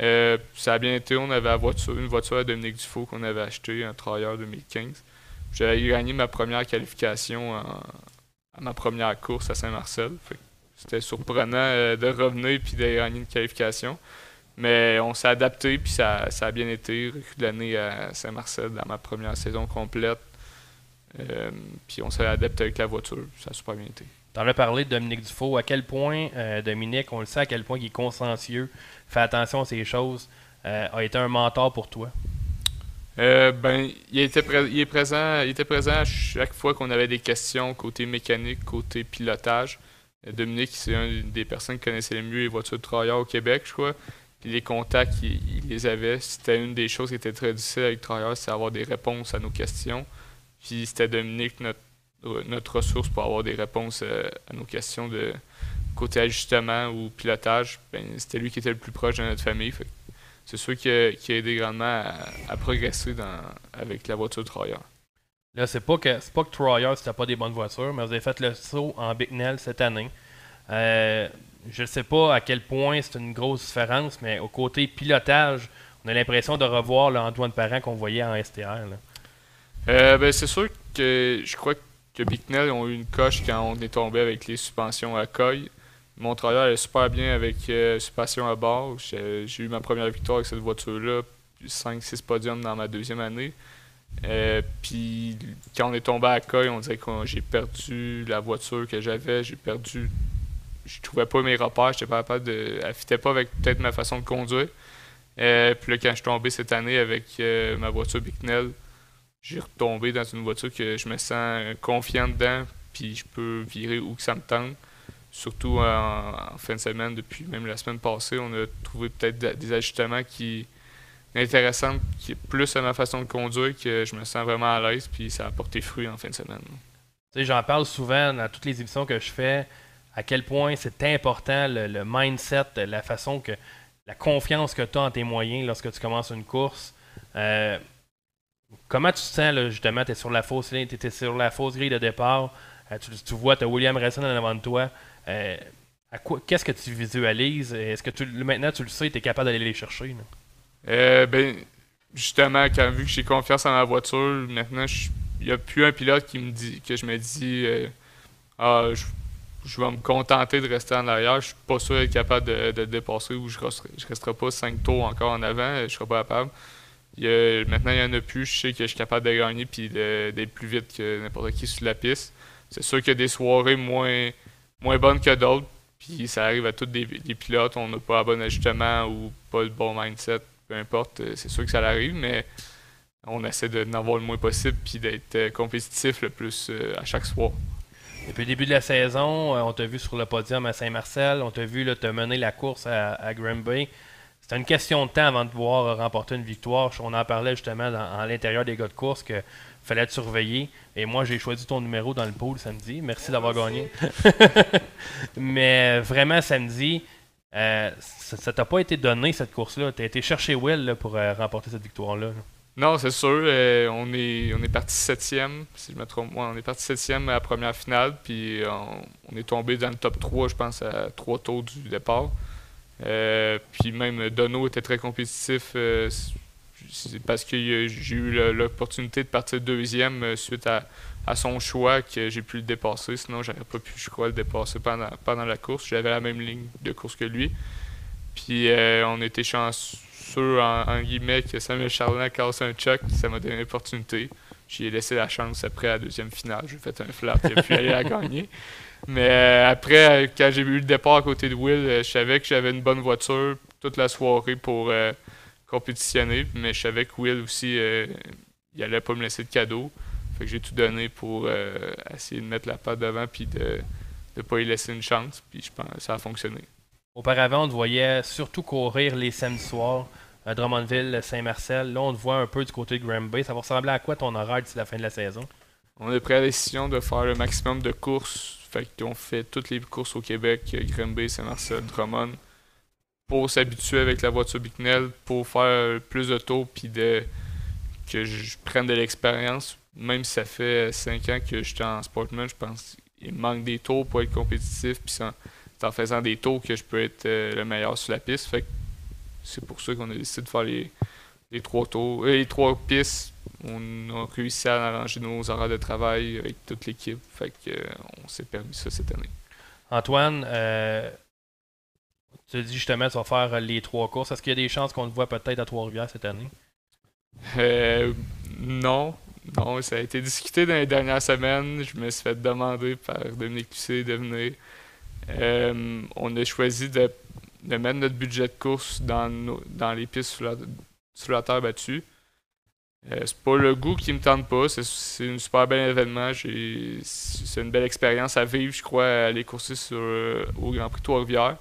Euh, ça a bien été. On avait une voiture à Dominique Dufault qu'on avait achetée, un Trailleur 2015. J'avais gagné ma première qualification à ma première course à Saint-Marcel. C'était surprenant euh, de revenir puis de gagner une qualification. Mais on s'est adapté, puis ça, ça a bien été. Recul de l'année à Saint-Marcel dans ma première saison complète. Euh, puis on s'est adapté avec la voiture. Ça a super bien été. Tu en as parlé de Dominique Dufault. À quel point, euh, Dominique, on le sait, à quel point il est consciencieux, fait attention à ces choses, euh, a été un mentor pour toi? Euh, ben, il était, il est présent, il était présent à chaque fois qu'on avait des questions côté mécanique, côté pilotage. Euh, Dominique, c'est une des personnes qui connaissait le mieux les voitures de travailleurs au Québec, je crois. Puis les contacts, il, les avait. C'était une des choses qui était très difficile avec Travailleurs, c'est avoir des réponses à nos questions. Puis c'était Dominique, notre, notre ressource pour avoir des réponses euh, à nos questions de côté ajustement ou pilotage. Ben, c'était lui qui était le plus proche de notre famille. C'est sûr qui a, aidé grandement à, à progresser dans, avec la voiture travailleur. Là, c'est pas que c'est pas que Troyer c'était pas des bonnes voitures, mais vous avez fait le saut en Bicknell cette année. Euh, je ne sais pas à quel point c'est une grosse différence, mais au côté pilotage, on a l'impression de revoir le Antoine Parent qu'on voyait en STR. Euh, ben, c'est sûr que je crois que Bicknell ont eu une coche quand on est tombé avec les suspensions à coille. Mon travail allait super bien avec euh, suspension à bord. J'ai eu ma première victoire avec cette voiture-là, 5-6 podiums dans ma deuxième année. Euh, Puis quand on est tombé à coille, on dirait que j'ai perdu la voiture que j'avais. J'ai perdu. Je trouvais pas mes repères. J'étais pas capable de. Elle pas avec peut-être ma façon de conduire. Euh, puis là, quand je suis tombé cette année avec euh, ma voiture Bicknell, j'ai retombé dans une voiture que je me sens confiant dedans, puis je peux virer où que ça me tente. Surtout en, fin de semaine, depuis même la semaine passée, on a trouvé peut-être des ajustements qui intéressants, qui est plus à ma façon de conduire, que je me sens vraiment à l'aise, puis ça a porté fruit en fin de semaine. Tu sais, j'en parle souvent dans toutes les émissions que je fais, à quel point c'est important le, le mindset, la façon que, la confiance que tu as en tes moyens lorsque tu commences une course. Euh, comment tu te sens, justement, tu es sur la fausse ligne, tu sur la fausse grille de départ, euh, tu, vois, tu as William Resson en avant de toi. Euh, qu'est-ce que tu visualises? Est-ce que tu, maintenant tu le sais, tu es capable d'aller les chercher? Euh, ben, justement, quand vu que j'ai confiance en ma voiture, maintenant, il n'y a plus un pilote qui me dit que je me dis Ah, je, vais me contenter de rester en arrière. Je suis pas sûr d'être capable de, dépasser ou je je resterai pas 5 tours encore en avant. Je serai pas capable. Maintenant, il n'y en a plus. Je sais que je suis capable de gagner puis d'être plus vite que n'importe qui sur la piste. C'est sûr qu'il y a des soirées moins, moins bonnes que d'autres. Puis ça arrive à tous des pilotes. On n'a pas un bon ajustement ou pas le bon mindset. Peu importe, euh, c'est sûr que ça arrive, mais on essaie de n'en avoir le moins possible puis d'être euh, compétitif le plus euh, à chaque soir. Depuis le début de la saison, on t'a vu sur le podium à Saint-Marcel, on t'a vu te mener la course à, à Granby. C'était une question de temps avant de pouvoir remporter une victoire. On en parlait justement dans, à l'intérieur des gars de course que fallait te surveiller. Et moi, j'ai choisi ton numéro dans le pool samedi. Merci d'avoir gagné. Mais vraiment, samedi, euh, ça t'a pas été donné cette course-là. Tu as été chercher Will là, pour euh, remporter cette victoire-là. Non, c'est sûr. euh, on est, on est parti septième, si je me trompe. Ouais, on est parti septième à la première finale, puis on, on est tombé dans le top 3, je pense, à trois tours du départ. Euh, puis même Dono était très compétitif. euh, parce que j'ai eu l'opportunité de partir deuxième euh, suite à, son choix que j'ai pu le dépasser. Sinon, j'aurais pas pu, je crois, le dépasser pendant, la course. J'avais la même ligne de course que lui. Puis on était chanceux, en, guillemets, que Samuel Charlin casse un choc. Ça m'a donné l'opportunité. J'ai laissé la chance après la deuxième finale. J'ai fait un flap et puis aller la gagner. Mais euh, après, euh, quand j'ai eu le départ à côté de Will, euh, je savais que j'avais une bonne voiture toute la soirée pour compétitionner. Mais je savais que Will aussi, il allait pas me laisser de cadeau. Fait que j'ai tout donné pour essayer de mettre la patte devant puis de ne pas y laisser une chance. Puis je pense que ça a fonctionné. Auparavant, on te voyait surtout courir les samedis soirs à Drummondville, Saint-Marcel. Là, on te voit un peu du côté de Granby. Ça va ressembler à quoi ton horaire d'ici la fin de la saison? On a pris la décision de faire le maximum de courses. Fait qu'on fait toutes les courses au Québec, euh, Granby, Saint-Marcel, Drummond, pour s'habituer avec la voiture Bicknell, pour faire plus de tours, puis de, que je prenne de l'expérience. Même si ça fait 5 ans que j'étais en Sportman, je pense qu'il manque des tours pour être compétitif, puis c'est en, faisant des tours que je peux être euh, le meilleur sur la piste. Fait que c'est pour ça qu'on a décidé de faire les, les trois tours, euh, les trois pistes on a réussi à arranger nos horaires de travail avec toute l'équipe. Fait que, euh, on s'est permis ça cette année. Antoine, euh, tu dis justement tu vas faire euh, les trois courses. Est-ce qu'il y a des chances qu'on te voit peut-être à Trois-Rivières cette année? Euh, non, non, ça a été discuté dans les dernières semaines. Je me suis fait demander par Dominique Lucé de venir. Euh, on a choisi de, de mettre notre budget de course dans, nos- dans les pistes sur la, sur la terre battue. Euh, c'est pas le goût qui me tente pas, c'est, un super bel événement. C'est une belle expérience à vivre, je crois, à aller courser sur, euh, au Grand Prix Trois-Rivières.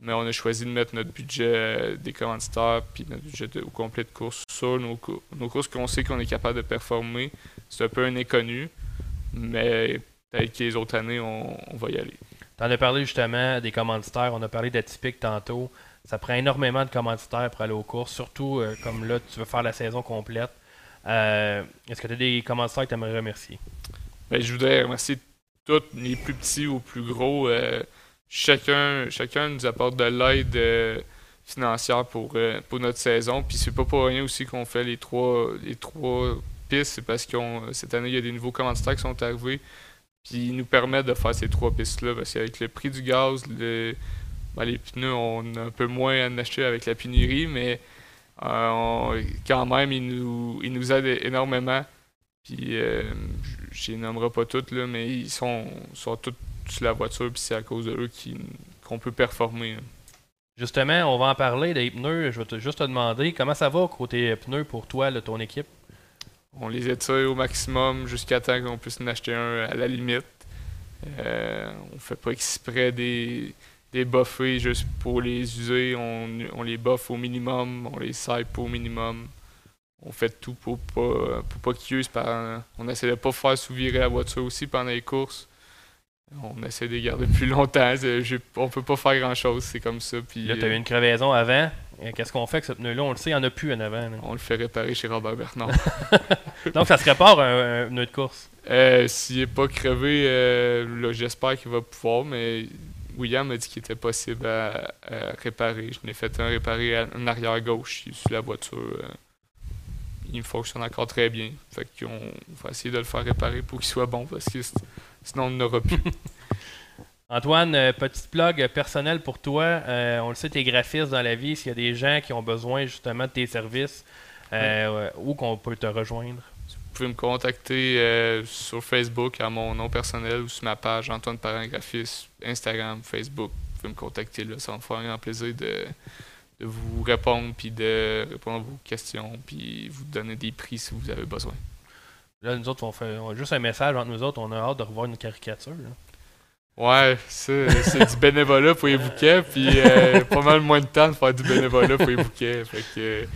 Mais on a choisi de mettre notre budget euh, des commanditaires puis notre budget au complet de course sur nos, nos courses qu'on sait qu'on est capable de performer. C'est un peu un inconnu, mais peut-être que les autres années, on, on va y aller. Tu en as parlé justement des commanditaires. On a parlé d'Atypique tantôt. Ça prend énormément de commanditaires pour aller aux courses, surtout euh, comme là, tu veux faire la saison complète. Euh, Est-ce que tu as des commentaires que tu aimerais remercier? Ben, je voudrais remercier tous les plus petits ou plus gros. euh, chacun, chacun nous apporte de l'aide financière pour, pour notre saison. Puis c'est pas pour rien aussi qu'on fait les trois, les trois pistes. C'est parce que cette année, il y a des nouveaux commanditaires qui sont arrivés. Puis ils nous permettent de faire ces trois pistes-là. Parce qu'avec le prix du gaz, le, ben, les pneus, on a un peu moins à en acheter avec la pénurie. Mais euh, on- quand même, ils nous, ils nous aident énormément. Puis, euh, je les nommerai pas toutes, là, mais ils sont, sont tous sur la voiture, puis c'est à cause de eux qu'on peut performer. là. Justement, on va en parler des pneus. Je vais te, juste te demander comment ça va côté pneus pour toi, là, ton équipe? On les étire au maximum jusqu'à temps qu'on puisse en acheter un à la limite. Euh, on fait pas exprès des, des buffets juste pour les user. On, on les buffe au minimum, on les saipe au minimum. On fait tout pour pas, pour pas qu'ils usent. Par, on essaie de pas faire sous-virer la voiture aussi pendant les courses. On essaie de les garder plus longtemps. On peut pas faire grand-chose, c'est comme ça. Puis, Là, tu as eu euh, une crevaison avant. Qu'est-ce qu'on fait avec ce pneu-là? On le sait, il n'y en a plus en avant. là. on le fait réparer chez Robert Bernard. Donc, ça se répare un, un pneu de course. Euh, S'il n'est pas crevé, euh, j'espère qu'il va pouvoir, mais William m'a dit qu'il était possible à, à réparer. Je n'ai fait un réparé à- en arrière gauche sur la voiture. euh, il fonctionne encore très bien. Fait qu'on va essayer de le faire réparer pour qu'il soit bon parce que sinon on n'aura plus. Antoine, euh, petite plug personnelle pour toi. Euh, on le sait, tu es graphiste dans la vie. S'il y a des gens qui ont besoin justement de tes services, euh, où qu'on peut te rejoindre? Pouvez me contacter euh, sur Facebook à mon nom personnel ou sur ma page Antoine Parent Graphiste, Instagram, Facebook. Vous pouvez me contacter là, ça me faire un grand plaisir de, de vous répondre puis de répondre à vos questions puis vous donner des prix si vous avez besoin. Là, nous autres, on fait on a juste un message entre nous autres. On a hâte de revoir une caricature. là. Ouais, c'est du bénévolat pour les bouquets, puis euh, pas mal moins de temps de faire du bénévolat pour les bouquets. Fait que,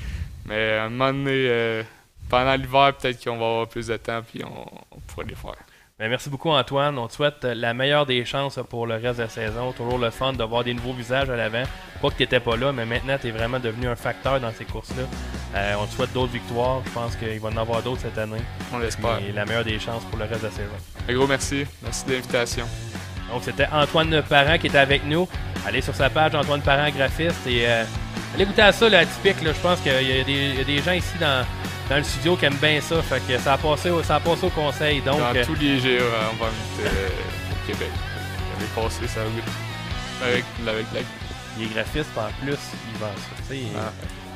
mais à un moment donné, euh, pendant l'hiver, peut-être qu'on va avoir plus de temps, puis on, on pourra les faire. Ben, merci beaucoup, Antoine. On te souhaite euh, la meilleure des chances pour le reste de la saison. Toujours le fun de voir des nouveaux visages à l'avant. Pas que tu n'étais pas là, mais maintenant, tu es vraiment devenu un facteur dans ces courses-là. Euh, on te souhaite d'autres victoires. Je pense qu'il va en avoir d'autres cette année. On l'espère. Et la meilleure des chances pour le reste de la saison. Un gros merci. Merci de l'invitation. Donc, c'était Antoine Parent qui était avec nous. Allez sur sa page, Antoine Parent Graphiste, et euh, allez goûter à ça, là, typique. Là. Je pense qu'il y a des gens ici dans, dans le studio qui aiment bien ça. Fait que ça a passé, au- ça a passé au conseil. Donc, Dans euh, tous les GA en vente euh, au Québec. J'avais passé ça avec, avec la les graphistes, en plus, ils vendent ça. Ah.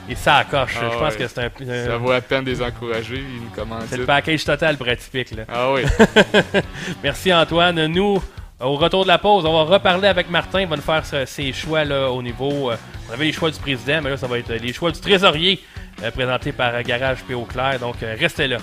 Et ça accroche. Ah je pense ouais. que c'est un, un- Ça vaut la peine de les encourager. Ils nous commandent. c'est le package total pour être typique. Là. Ah oui. Merci Antoine. Nous, au retour de la pause, on va reparler avec Martin. Il va nous faire ses choix là, au niveau. euh, on avait les choix du président, mais là, ça va être les choix du trésorier euh, présentés par Garage P.O. Claire. Donc, euh, restez là.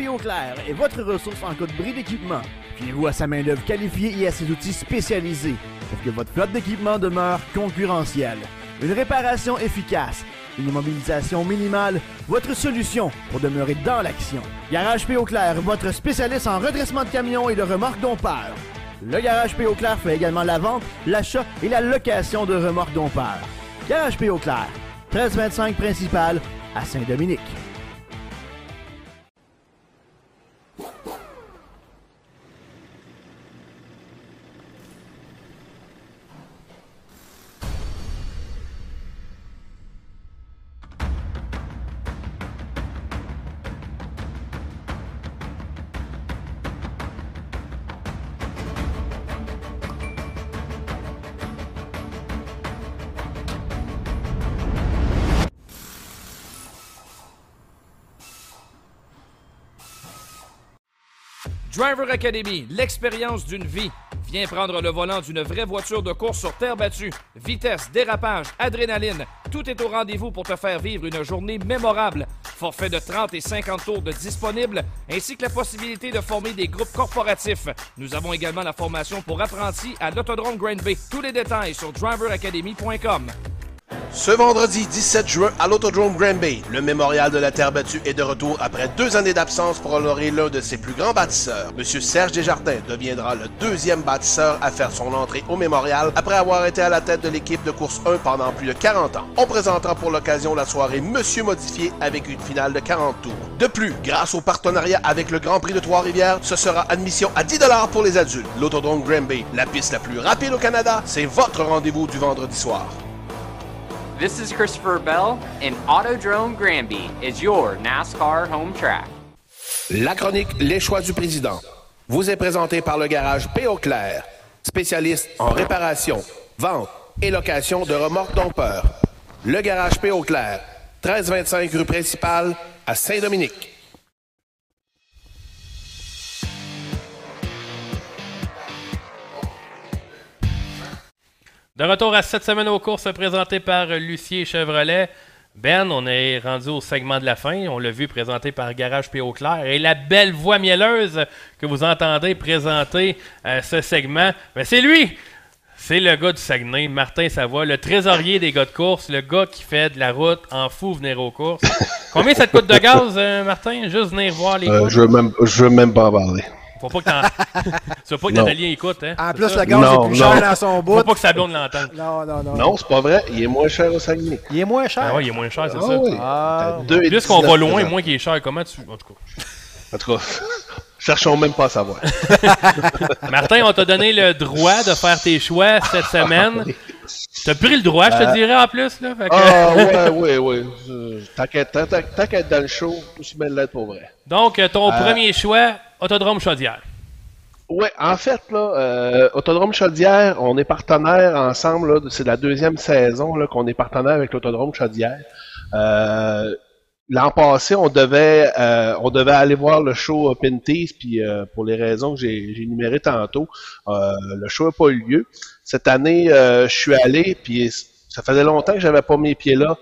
Garage P.O. Claire est votre ressource en cas de bris d'équipement. Fiez-vous à sa main-d'œuvre qualifiée et à ses outils spécialisés pour que votre flotte d'équipement demeure concurrentielle. Une réparation efficace, une immobilisation minimale, votre solution pour demeurer dans l'action. Garage P.O. Claire, votre spécialiste en redressement de camions et de remorques dompeurs. Le Garage P.O. Claire fait également la vente, l'achat et la location de remorques dompeurs. Garage P.O. Claire, 1325 principal à Saint-Dominique. Driver Academy, l'expérience d'une vie. Viens prendre le volant d'une vraie voiture de course sur terre battue. Vitesse, dérapage, adrénaline, tout est au rendez-vous pour te faire vivre une journée mémorable. Forfait de 30 et 50 tours de ainsi que la possibilité de former des groupes corporatifs. Nous avons également la formation pour apprentis à l'Autodrome Grand Bay. Tous les détails sur driveracademy.com. Ce vendredi 17 juin à l'Autodrome Grand Bay, le mémorial de la Terre battue est de retour après deux années d'absence pour honorer l'un de ses plus grands bâtisseurs. Monsieur Serge Desjardins deviendra le deuxième bâtisseur à faire son entrée au mémorial après avoir été à la tête de l'équipe de course 1 pendant plus de 40 ans. On présentera pour l'occasion la soirée Monsieur Modifié avec une finale de 40 tours. De plus, grâce au partenariat avec le Grand Prix de Trois-Rivières, ce sera admission à 10 pour les adultes. L'Autodrome Grand Bay, la piste la plus rapide au Canada, c'est votre rendez-vous du vendredi soir. This is Christopher Bell, and Autodrome Granby is your NASCAR home track. La chronique Les choix du président vous est présentée par le garage P.O. Claire, spécialiste en réparation, vente et location de remorques dompeurs. Le garage P.O. Claire, 1325 rue principale à Saint-Dominique. De retour à cette semaine aux courses présentées par Lucier Chevrolet. Ben, on est rendu au segment de la fin. On l'a vu présenté par Garage P.O. Claire. Et la belle voix mielleuse que vous entendez présenter euh, ce segment, ben, c'est lui! C'est le gars du Saguenay, Martin Savoie, le trésorier des gars de course, le gars qui fait de la route en fou venir aux courses. Combien ça te coûte de gaz, euh, Martin? Juste venir voir les Euh, courses? je veux même, je veux même pas en parler. Faut pas que, veux pas que écoute, hein? En plus, ça? le gaz est plus non. cher dans son bout. Faut pas que sa blonde l'entende. Non, non, non. Non, c'est pas vrai. Il est moins cher au Saguenay. Il est moins cher. Ah ouais, il est moins cher, c'est Ah ça. oui. Ah, Plus qu'on va 19 loin, moins qu'il est cher. Comment tu. En tout cas. En tout cas, cherchons même pas à savoir. Martin, on t'a donné le droit de faire tes choix cette semaine. T'as pris le droit, je te Euh, dirais en plus. Là, fait que- Ah, ouais, ouais, ouais. Euh, qu'à être dans le show, aussi bien l'être pour vrai. Donc, euh, ton Euh, premier choix, Autodrome Chaudière. Ouais, en fait, là, euh, Autodrome Chaudière, on est partenaire ensemble. là, C'est la deuxième saison là, qu'on est partenaire avec l'Autodrome Chaudière. Euh, L'an passé, on devait, euh, on devait aller voir le show Pinties, puis euh, pour les raisons que j'ai j'ai énumérées tantôt, euh, le show n'a pas eu lieu. Cette année, euh, je suis allé, puis ça faisait longtemps que j'avais pas mes pieds là.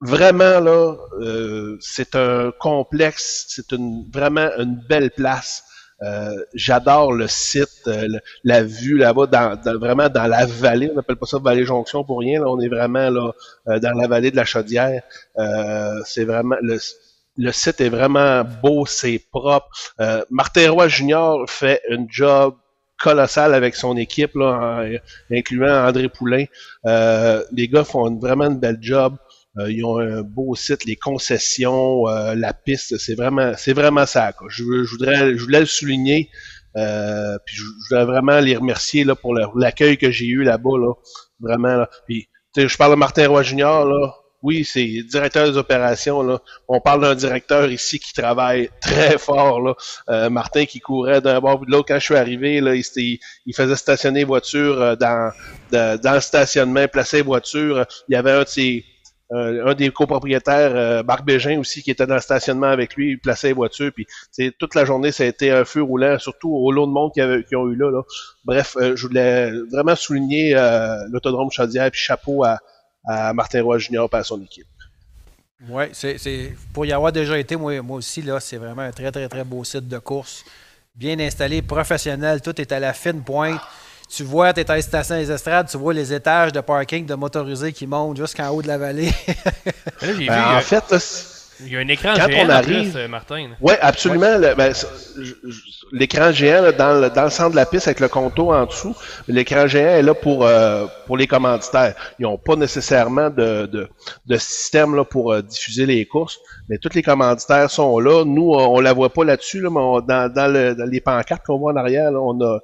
Vraiment là, euh, c'est un complexe, c'est une vraiment une belle place. Euh, J'adore le site, euh, la vue là-bas, vraiment dans la vallée. On n'appelle pas ça vallée jonction pour rien. Là, on est vraiment là euh, dans la vallée de la Chaudière. C'est vraiment le, le site est vraiment beau, c'est propre. Martin Roy Junior fait un job colossal avec son équipe, là, incluant André Poulain. Euh, les gars font vraiment une belle job. Euh, ils ont un beau site, les concessions, euh, la piste, c'est vraiment, c'est vraiment ça. Quoi. Je, je voudrais, je voulais le souligner. Euh, je, je voudrais vraiment les remercier là pour l'accueil que j'ai eu là-bas, là, vraiment. Là. Je parle de Martin Roy Junior. Oui, c'est directeur des opérations. Là. On parle d'un directeur ici qui travaille très fort. Là. Euh, Martin qui courait d'un bord de l'autre. Quand je suis arrivé, là, il, faisait stationner voiture euh, dans, dans le stationnement, placer voiture. Il y avait euh, un des copropriétaires, euh, Marc Bégin aussi, qui était dans le stationnement avec lui, il plaçait les voitures, puis toute la journée, ça a été un feu roulant, surtout au lot de monde qu'ils ont eu là. Bref, je voulais vraiment souligner l'autodrome Chaudière, puis chapeau à, à Martin Roy Junior et à son équipe. Oui, c'est, c'est- pour y avoir déjà été, moi, moi aussi, là, c'est vraiment un très, très, très beau site de course. Bien installé, professionnel, tout est à la fine pointe. Tu vois, tu es à la station des estrades, tu vois les étages de parking de motorisés qui montent jusqu'en haut de la vallée. Là, j'ai vu, Ben, a- en fait, là, il y a un écran quand géant on arrive- plus, euh, Martin. Oui, absolument. ben, L'écran géant là, dans, le, dans le centre de la piste avec le contour en dessous, l'écran géant est là pour, euh, pour les commanditaires. Ils n'ont pas nécessairement de, de, de système là, pour euh, diffuser les courses, mais tous les commanditaires sont là. Nous, on, on la voit pas là-dessus, là, mais on- dans, dans, le, dans les pancartes qu'on voit en arrière, là, on a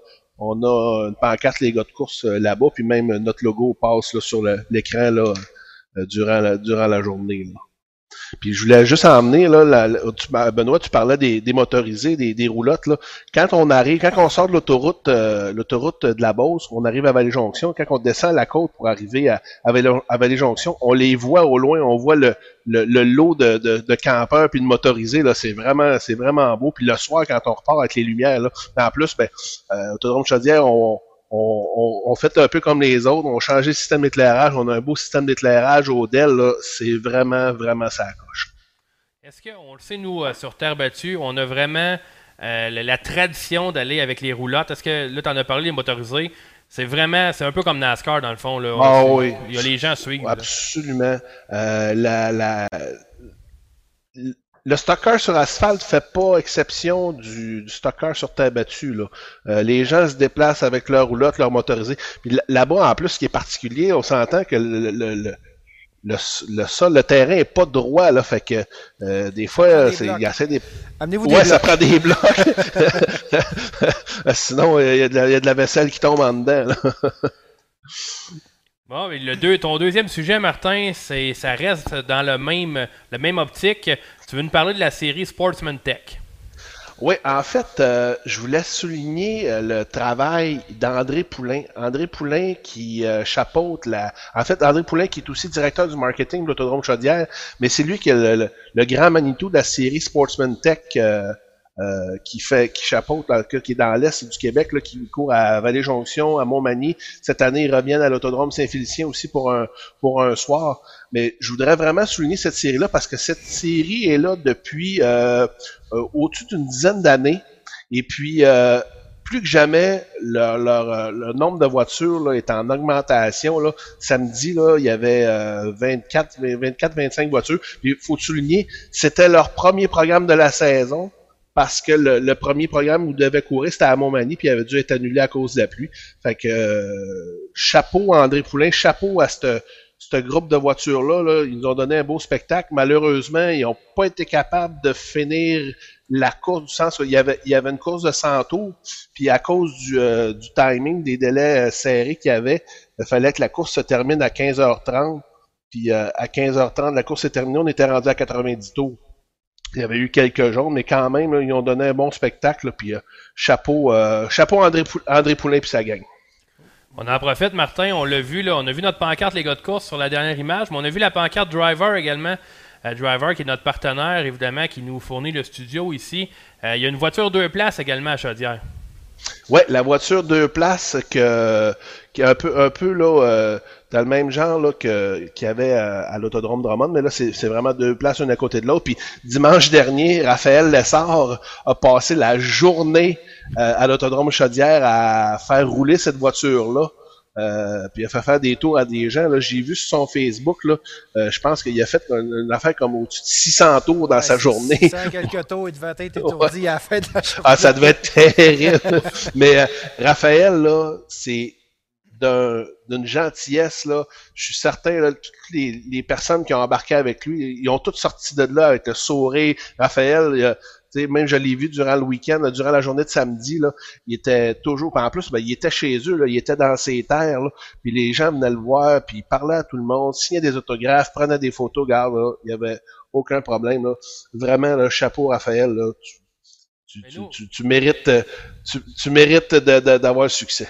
on a une pancarte les gars de course euh, là-bas, puis même notre logo passe là, sur l'écran là, durant, la, durant la journée. là. Puis je voulais juste emmener, là, Benoît, tu parlais des, des motorisés, des, des roulottes. Là. Quand on arrive, quand on sort de l'autoroute, euh, l'autoroute de la Beauce, on arrive à Vallée-Jonction, quand on descend la côte pour arriver à, à, Vallée- à Vallée-Jonction, on les voit au loin, on voit le, le, le lot de, de, de campeurs puis de motorisés. C'est vraiment, c'est vraiment beau. Puis le soir, quand on repart avec les lumières, là, en plus, ben, euh, Autodrome Chaudière, on, on, on, fait un peu comme les autres, on a changé le système d'éclairage, on a un beau système d'éclairage au Dell, c'est vraiment, vraiment ça coche. Est-ce qu'on le sait, nous, euh, sur Terre battue, on a vraiment euh, la, tradition d'aller avec les roulottes? Est-ce que, là, tu en as parlé, les motorisés, c'est vraiment, c'est un peu comme NASCAR, dans le fond. Là. Ah oui. Il y a les gens à suivre. Absolument. Euh, la, la, le stocker sur asphalte fait pas exception du, du stocker sur terre battue. Là. Euh, les gens se déplacent avec leur roulotte, leur motorisé. Là-bas, en plus, ce qui est particulier, on s'entend que le, le, le, le, sol, le terrain est pas droit, là, fait que euh, des fois, c'est, il y a assez des... Amenez-vous ouais, ça prend des blocs. Sinon, il y, a de la, il y, a de la vaisselle qui tombe en dedans. Là. bon, le deux, ton deuxième sujet, Martin, c'est ça reste dans le même, le même optique. Tu veux nous parler de la série Sportsman Tech? Oui, en fait, euh, je voulais souligner euh, le travail d'André Poulain. André Poulain qui euh, chapeaute la... En fait, André Poulain qui est aussi directeur du marketing de l'Autodrome Chaudière, mais c'est lui qui est le, le, grand Manitou de la série Sportsman Tech euh, qui fait qui chapeaute, qui est dans l'est du Québec, là, qui court à Vallée-Jonction, à Montmagny. Cette année, ils reviennent à l'Autodrome Saint-Félicien aussi pour un pour un soir. Mais je voudrais vraiment souligner cette série-là parce que cette série est là depuis euh, euh, au-dessus d'une dizaine d'années. Et puis plus que jamais, leur, le nombre de voitures là, est en augmentation. Là. Samedi, là, il y avait 24, 24, 25 voitures. il faut souligner, c'était leur premier programme de la saison parce que le, premier programme où devait courir, c'était à Montmagny, puis il avait dû être annulé à cause de la pluie. Fait que euh, chapeau à André Poulain, chapeau à ce groupe de voitures-là. Là. Ils nous ont donné un beau spectacle. Malheureusement, ils n'ont pas été capables de finir la course du sens. Il y avait, il y avait une course de 100 tours, puis à cause du, euh, timing, des délais euh, serrés qu'il y avait, il fallait que la course se termine à 15h30. Puis à 15h30, la course est terminée, on était rendu à 90 tours. Il y avait eu quelques jaunes, mais quand même, ils ont donné un bon spectacle. puis euh, chapeau, euh, chapeau André, André Poulain puis sa gang. On en profite, Martin. On l'a vu, là, on a vu notre pancarte, les gars de course, sur la dernière image, mais on a vu la pancarte Driver également. Euh, Driver, qui est notre partenaire, évidemment, qui nous fournit le studio ici. il y a une voiture deux places également à Chaudière. Ouais, la voiture deux places que, qui est un peu, un peu là, dans le même genre là, que, qu'il y avait à, l'autodrome Drummond, mais là, c'est, c'est vraiment deux places une à côté de l'autre. Puis dimanche dernier, Raphaël Lessard a passé la journée euh, à l'autodrome Chaudière à faire rouler cette voiture-là. Euh, puis il a fait faire des tours à des gens. Là, j'ai vu sur son Facebook, là, euh, je pense qu'il a fait une, affaire comme au-dessus de 600 tours dans sa journée. 600 quelques tours, il devait être étourdi à la fin de la journée. Ah, ça devait être terrible. Mais euh, Raphaël, là, c'est d'une gentillesse, là. Je suis certain, là, toutes les, les, personnes qui ont embarqué avec lui, ils ont toutes sorti de là avec le sourire. Raphaël, il a, même je l'ai vu durant le week-end, durant la journée de samedi, là, il était toujours, en plus, ben, il était chez eux, là, il était dans ses terres, là, puis les gens venaient le voir, puis il parlait à tout le monde, signait des autographes, prenait des photos, regarde, là, il y avait aucun problème. Là. Vraiment, le chapeau, Raphaël, là, tu, tu, tu, tu, mérites, tu, mérites d'avoir le succès.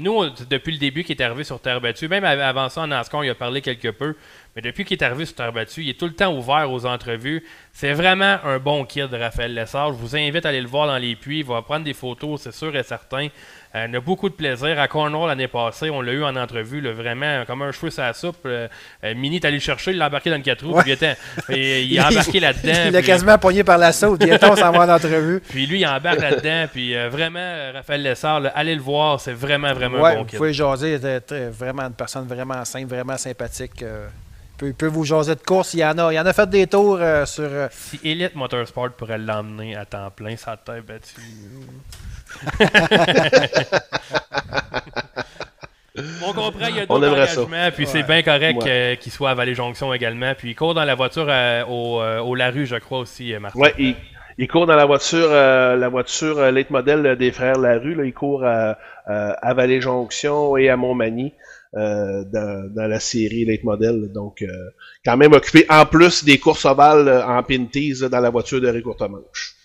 Nous, depuis le début qu'il est arrivé sur Terre battue, même avant ça en NASCAR, il a parlé quelque peu, mais depuis qu'il est arrivé sur Terre battue, il est tout le temps ouvert aux entrevues. C'est vraiment un bon kid, Raphaël Lessard. Je vous invite à aller le voir dans les puits. Il va prendre des photos, c'est sûr et certain. Euh, on a beaucoup de plaisir. À Cornwall l'année passée, on l'a eu en entrevue, vraiment comme un cheveu sur la soupe. Euh, euh, Mini est allé le chercher, il l'a embarqué dans le 4 roues, puis il, était, il a embarqué là-dedans. il a quasiment pogné par la sauce, bientôt s'en va en entrevue. Puis lui, il embarque là-dedans, puis vraiment, Raphaël Lessard, allez le voir, c'est vraiment, vraiment un bon kid. Vous pouvez jaser, il était vraiment une personne vraiment simple, vraiment sympathique. Il peut, vous jaser de course. Il y en a, il en a fait des tours sur. Si Elite Motorsport pourrait l'emmener à temps plein, ça tête battue. On comprend, il y a d'autres engagements, puis c'est bien correct qu'il soit à Vallée-Jonction également. Puis il court dans la voiture euh, au, euh, au Larue, je crois aussi, euh, Martin. Oui, il, court dans la voiture, la voiture late model des frères Larue. Là, il court à, à Vallée-Jonction et à Montmagny. Dans, dans, la série Late Model. Donc, quand même occupé en plus des courses ovales en pinties dans la voiture de Récourtemanche.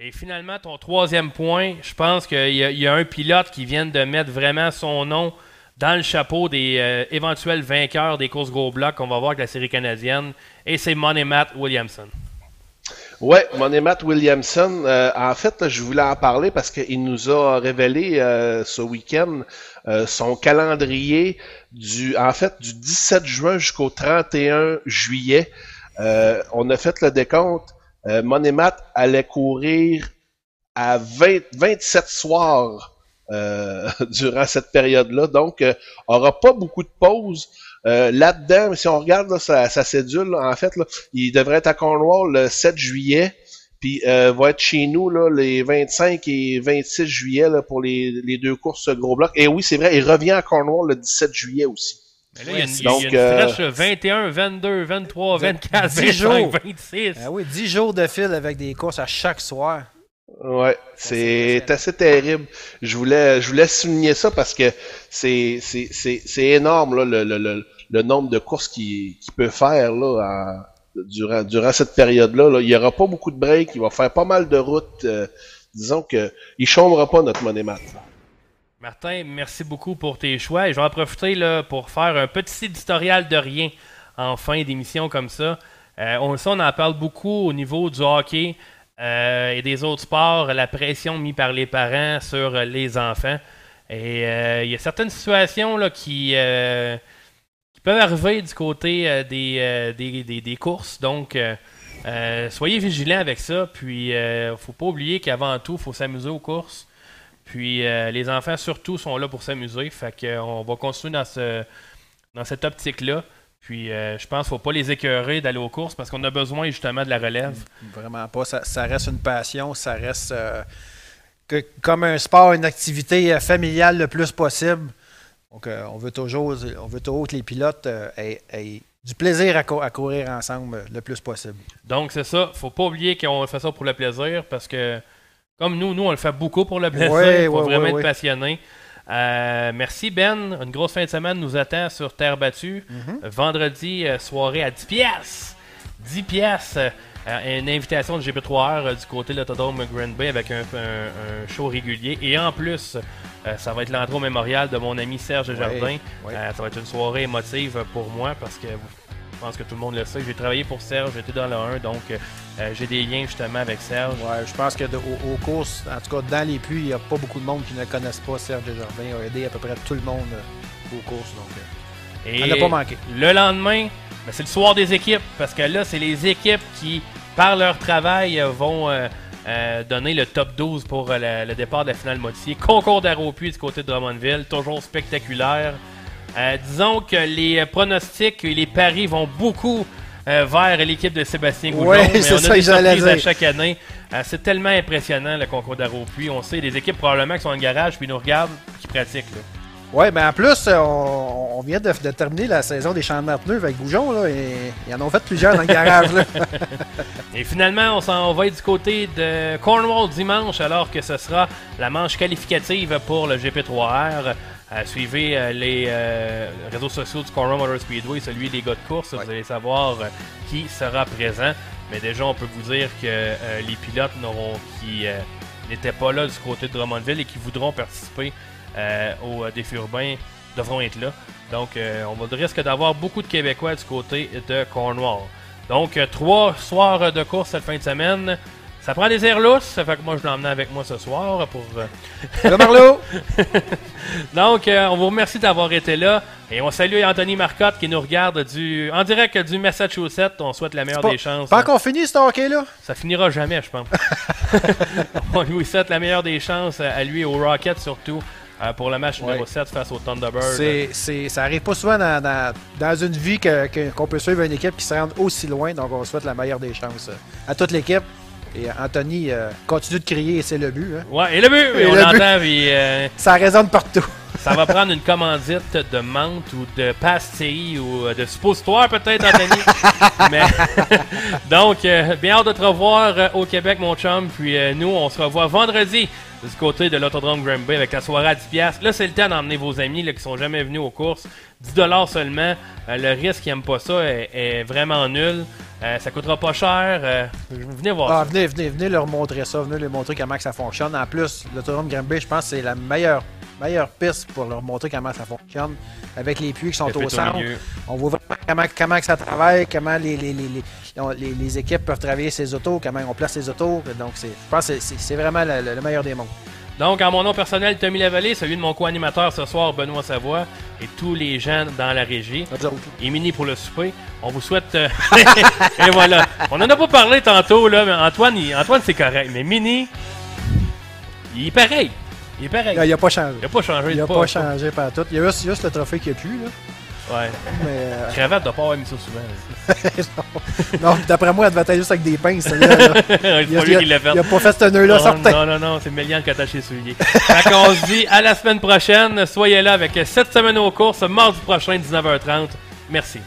Et finalement, ton troisième point, je pense qu'il y, a un pilote qui vient de mettre vraiment son nom dans le chapeau des euh, éventuels vainqueurs des courses Go Block qu'on va voir avec la série canadienne, et c'est Money Matt Williamson. Ouais, Monémat Williamson. euh, en fait, je voulais en parler parce qu'il nous a révélé euh, ce week-end euh, son calendrier du, en fait, du 17 juin jusqu'au 31 juillet. Euh, on a fait le décompte. Euh, Monémat allait courir à 20, 27 soirs euh, durant cette période-là. Donc, euh, aura pas beaucoup de pauses. Euh, Là-dedans, si on regarde là, sa, sa cédule, en fait, là, il devrait être à Cornwall le 7 juillet, puis euh, va être chez nous là, les 25 et 26 juillet là, pour les, les deux courses gros blocs. Et oui, c'est vrai, il revient à Cornwall le 17 juillet aussi. Mais là, il y a une, il y a Donc, une euh, stretch 21, 22, 23, 24, 10 25, jours. 26. Ah oui, 10 jours de fil avec des courses à chaque soir. Ouais, c'est assez terrible. Je voulais, je voulais souligner ça parce que c'est c'est c'est c'est énorme là, le, le, le, le nombre de courses qu'il qu'il peut faire là en- durant durant cette période-là. Là. Il y aura pas beaucoup de breaks, il va faire pas mal de routes. euh, disons que il chômera pas notre monnaie mat. Martin, merci beaucoup pour tes choix. Et je vais en profiter là, pour faire un petit éditorial de rien en fin d'émission comme ça. Euh, on le sait, on en parle beaucoup au niveau du hockey euh, et des autres sports, la pression mise par les parents sur les enfants. Et il y a certaines situations là, qui, qui peuvent arriver du côté euh, des, euh, des, des- des courses. Donc, euh, soyez vigilants avec ça. Puis, faut pas oublier qu'avant tout, il faut s'amuser aux courses. Puis les enfants surtout sont là pour s'amuser. Fait qu'on va continuer dans ce dans cette optique-là. Puis je pense qu'il ne faut pas les écœurer d'aller aux courses parce qu'on a besoin justement de la relève. Vraiment pas. Ça, ça reste une passion, ça reste comme un sport, une activité familiale le plus possible. Donc, euh, on veut toujours, on veut toujours que les pilotes euh, aient, aient du plaisir à, cou- à courir ensemble le plus possible. Donc c'est ça. faut pas oublier qu'on fait ça pour le plaisir parce que comme nous, nous on le fait beaucoup pour le plaisir. Il faut ouais, vraiment être passionné. Euh, merci Ben. Une grosse fin de semaine nous attend sur Terre battue. Mm-hmm. Vendredi, soirée à 10 pièces. 10 pièces. Euh, une invitation de GP3R euh, du côté de l'autodrome Grand Bay avec un, un- un show régulier. Et en plus, euh, ça va être l'entrée au mémorial de mon ami Serge Jardin. ça va être une soirée émotive pour moi parce que je pense que tout le monde le sait. J'ai travaillé pour Serge, j'étais dans le 1, donc euh, j'ai des liens justement avec Serge. Ouais, je pense que de- aux courses, en tout cas dans les puits, il n'y a pas beaucoup de monde qui ne connaissent pas Serge Desjardins. Il a aidé à peu près tout le monde euh, aux courses. Donc, euh, Et On n'a pas manqué. Le lendemain, c'est le soir des équipes parce que là, c'est les équipes qui, par leur travail, euh, vont euh, euh, donner le top 12 pour la- le départ de la finale moitié. Concours d'aéropuits du côté de Drummondville, toujours spectaculaire. Disons que les pronostics et les paris vont beaucoup vers l'équipe de Sébastien Goujon, Ouais, mais c'est on a ça des surprises à chaque année. C'est tellement impressionnant le concours d'aéropuits. On sait des équipes probablement qui sont en garage puis ils nous regardent, qui pratiquent. là. Ouais, mais en plus, euh, on, on vient de, de terminer la saison des champs de pneus avec Goujon. Là, et ils en ont fait plusieurs dans le garage. Là. Et finalement, on s'en va du côté de Cornwall dimanche, alors que ce sera la manche qualificative pour le GP3R. Euh, suivez euh, les euh, réseaux sociaux du Cornwall Motor Speedway, celui des gars de course, vous allez savoir qui sera présent. Mais déjà, on peut vous dire que les pilotes n'auront qui n'étaient pas là du côté de Drummondville et qui voudront participer au euh, défi urbain devront être là. Donc, euh, on va- risque d'avoir beaucoup de Québécois du côté de Cornwall. Donc, euh, trois soirs de course cette fin de semaine. Ça prend des airs lousses, ça fait que moi je l'ai emmené avec moi ce soir pour. euh, Là, Marlo! Donc, euh, on vous remercie d'avoir été là et on salue Anthony Marcotte qui nous regarde du en direct du Massachusetts. On souhaite la meilleure Pas, des chances. pas encore fini ce hockey-là? Ça finira jamais, je pense. on lui souhaite la meilleure des chances à lui et aux Rockets surtout euh, pour le match numéro Ouais. 7 face aux Thunderbirds. C'est, c'est- ça arrive pas souvent dans, dans- dans une vie que- que- qu'on peut suivre une équipe qui se rende aussi loin. Donc, on souhaite la meilleure des chances euh, à toute l'équipe. Et euh, Anthony euh, continue de crier et c'est le but. hein. Ouais, et le but, Et on le but. l'entend, puis, euh, Ça résonne partout. Ça va prendre une commandite de menthe ou de pastilles ou euh, de suppositoire peut-être, Anthony. Mais donc, euh, bien hâte de te revoir euh, au Québec, mon chum. Puis euh, nous, on se revoit vendredi du côté de l'autodrome Granby avec la soirée à 10$. piastres. Là, c'est le temps d'emmener vos amis là, qui sont jamais venus aux courses. 10$ seulement. Euh, le risque qui n'aime pas ça est, est vraiment nul. Euh, ça coûtera pas cher. Euh, venez voir Ah, ça. venez, venez, venez leur montrer ça. Venez leur montrer comment que ça fonctionne. En plus, l'autodrome Granby, je pense que c'est la meilleure meilleure piste pour leur montrer comment ça fonctionne. Avec les puits qui sont au centre, on voit vraiment comment, comment ça travaille, comment les, les, les, les- équipes peuvent travailler ces autos, comment on place les autos. Donc, c'est- je pense que c'est- vraiment le, le- le meilleur des mondes. Donc, en mon nom personnel, Tommy Lavallée, celui de mon co-animateur ce soir, Benoît Savoie, et tous les gens dans la régie, et Mini pour le souper, on vous souhaite... euh, et voilà. On en a pas parlé tantôt, là, mais Antoine, il- Antoine c'est correct. Mais Mini, il est pareil. Il est pareil. Il n'a pas changé. Il a pas changé. Il n'a de pas changé par tout. Il y a juste, juste le trophée qui a pu. Là. Ouais. Mais, euh, Cravate doit pas avoir mis ça souvent. non, d'après moi, elle devait être juste avec des pinces. là. Il a- pas lui il a- pas fait ce nœud-là, non, certain. Non, non, non, c'est Mélian qui a attaché soulier. fait qu'on se dit à la semaine prochaine. Soyez là avec cette semaine aux courses, mardi prochain, 19h30. Merci.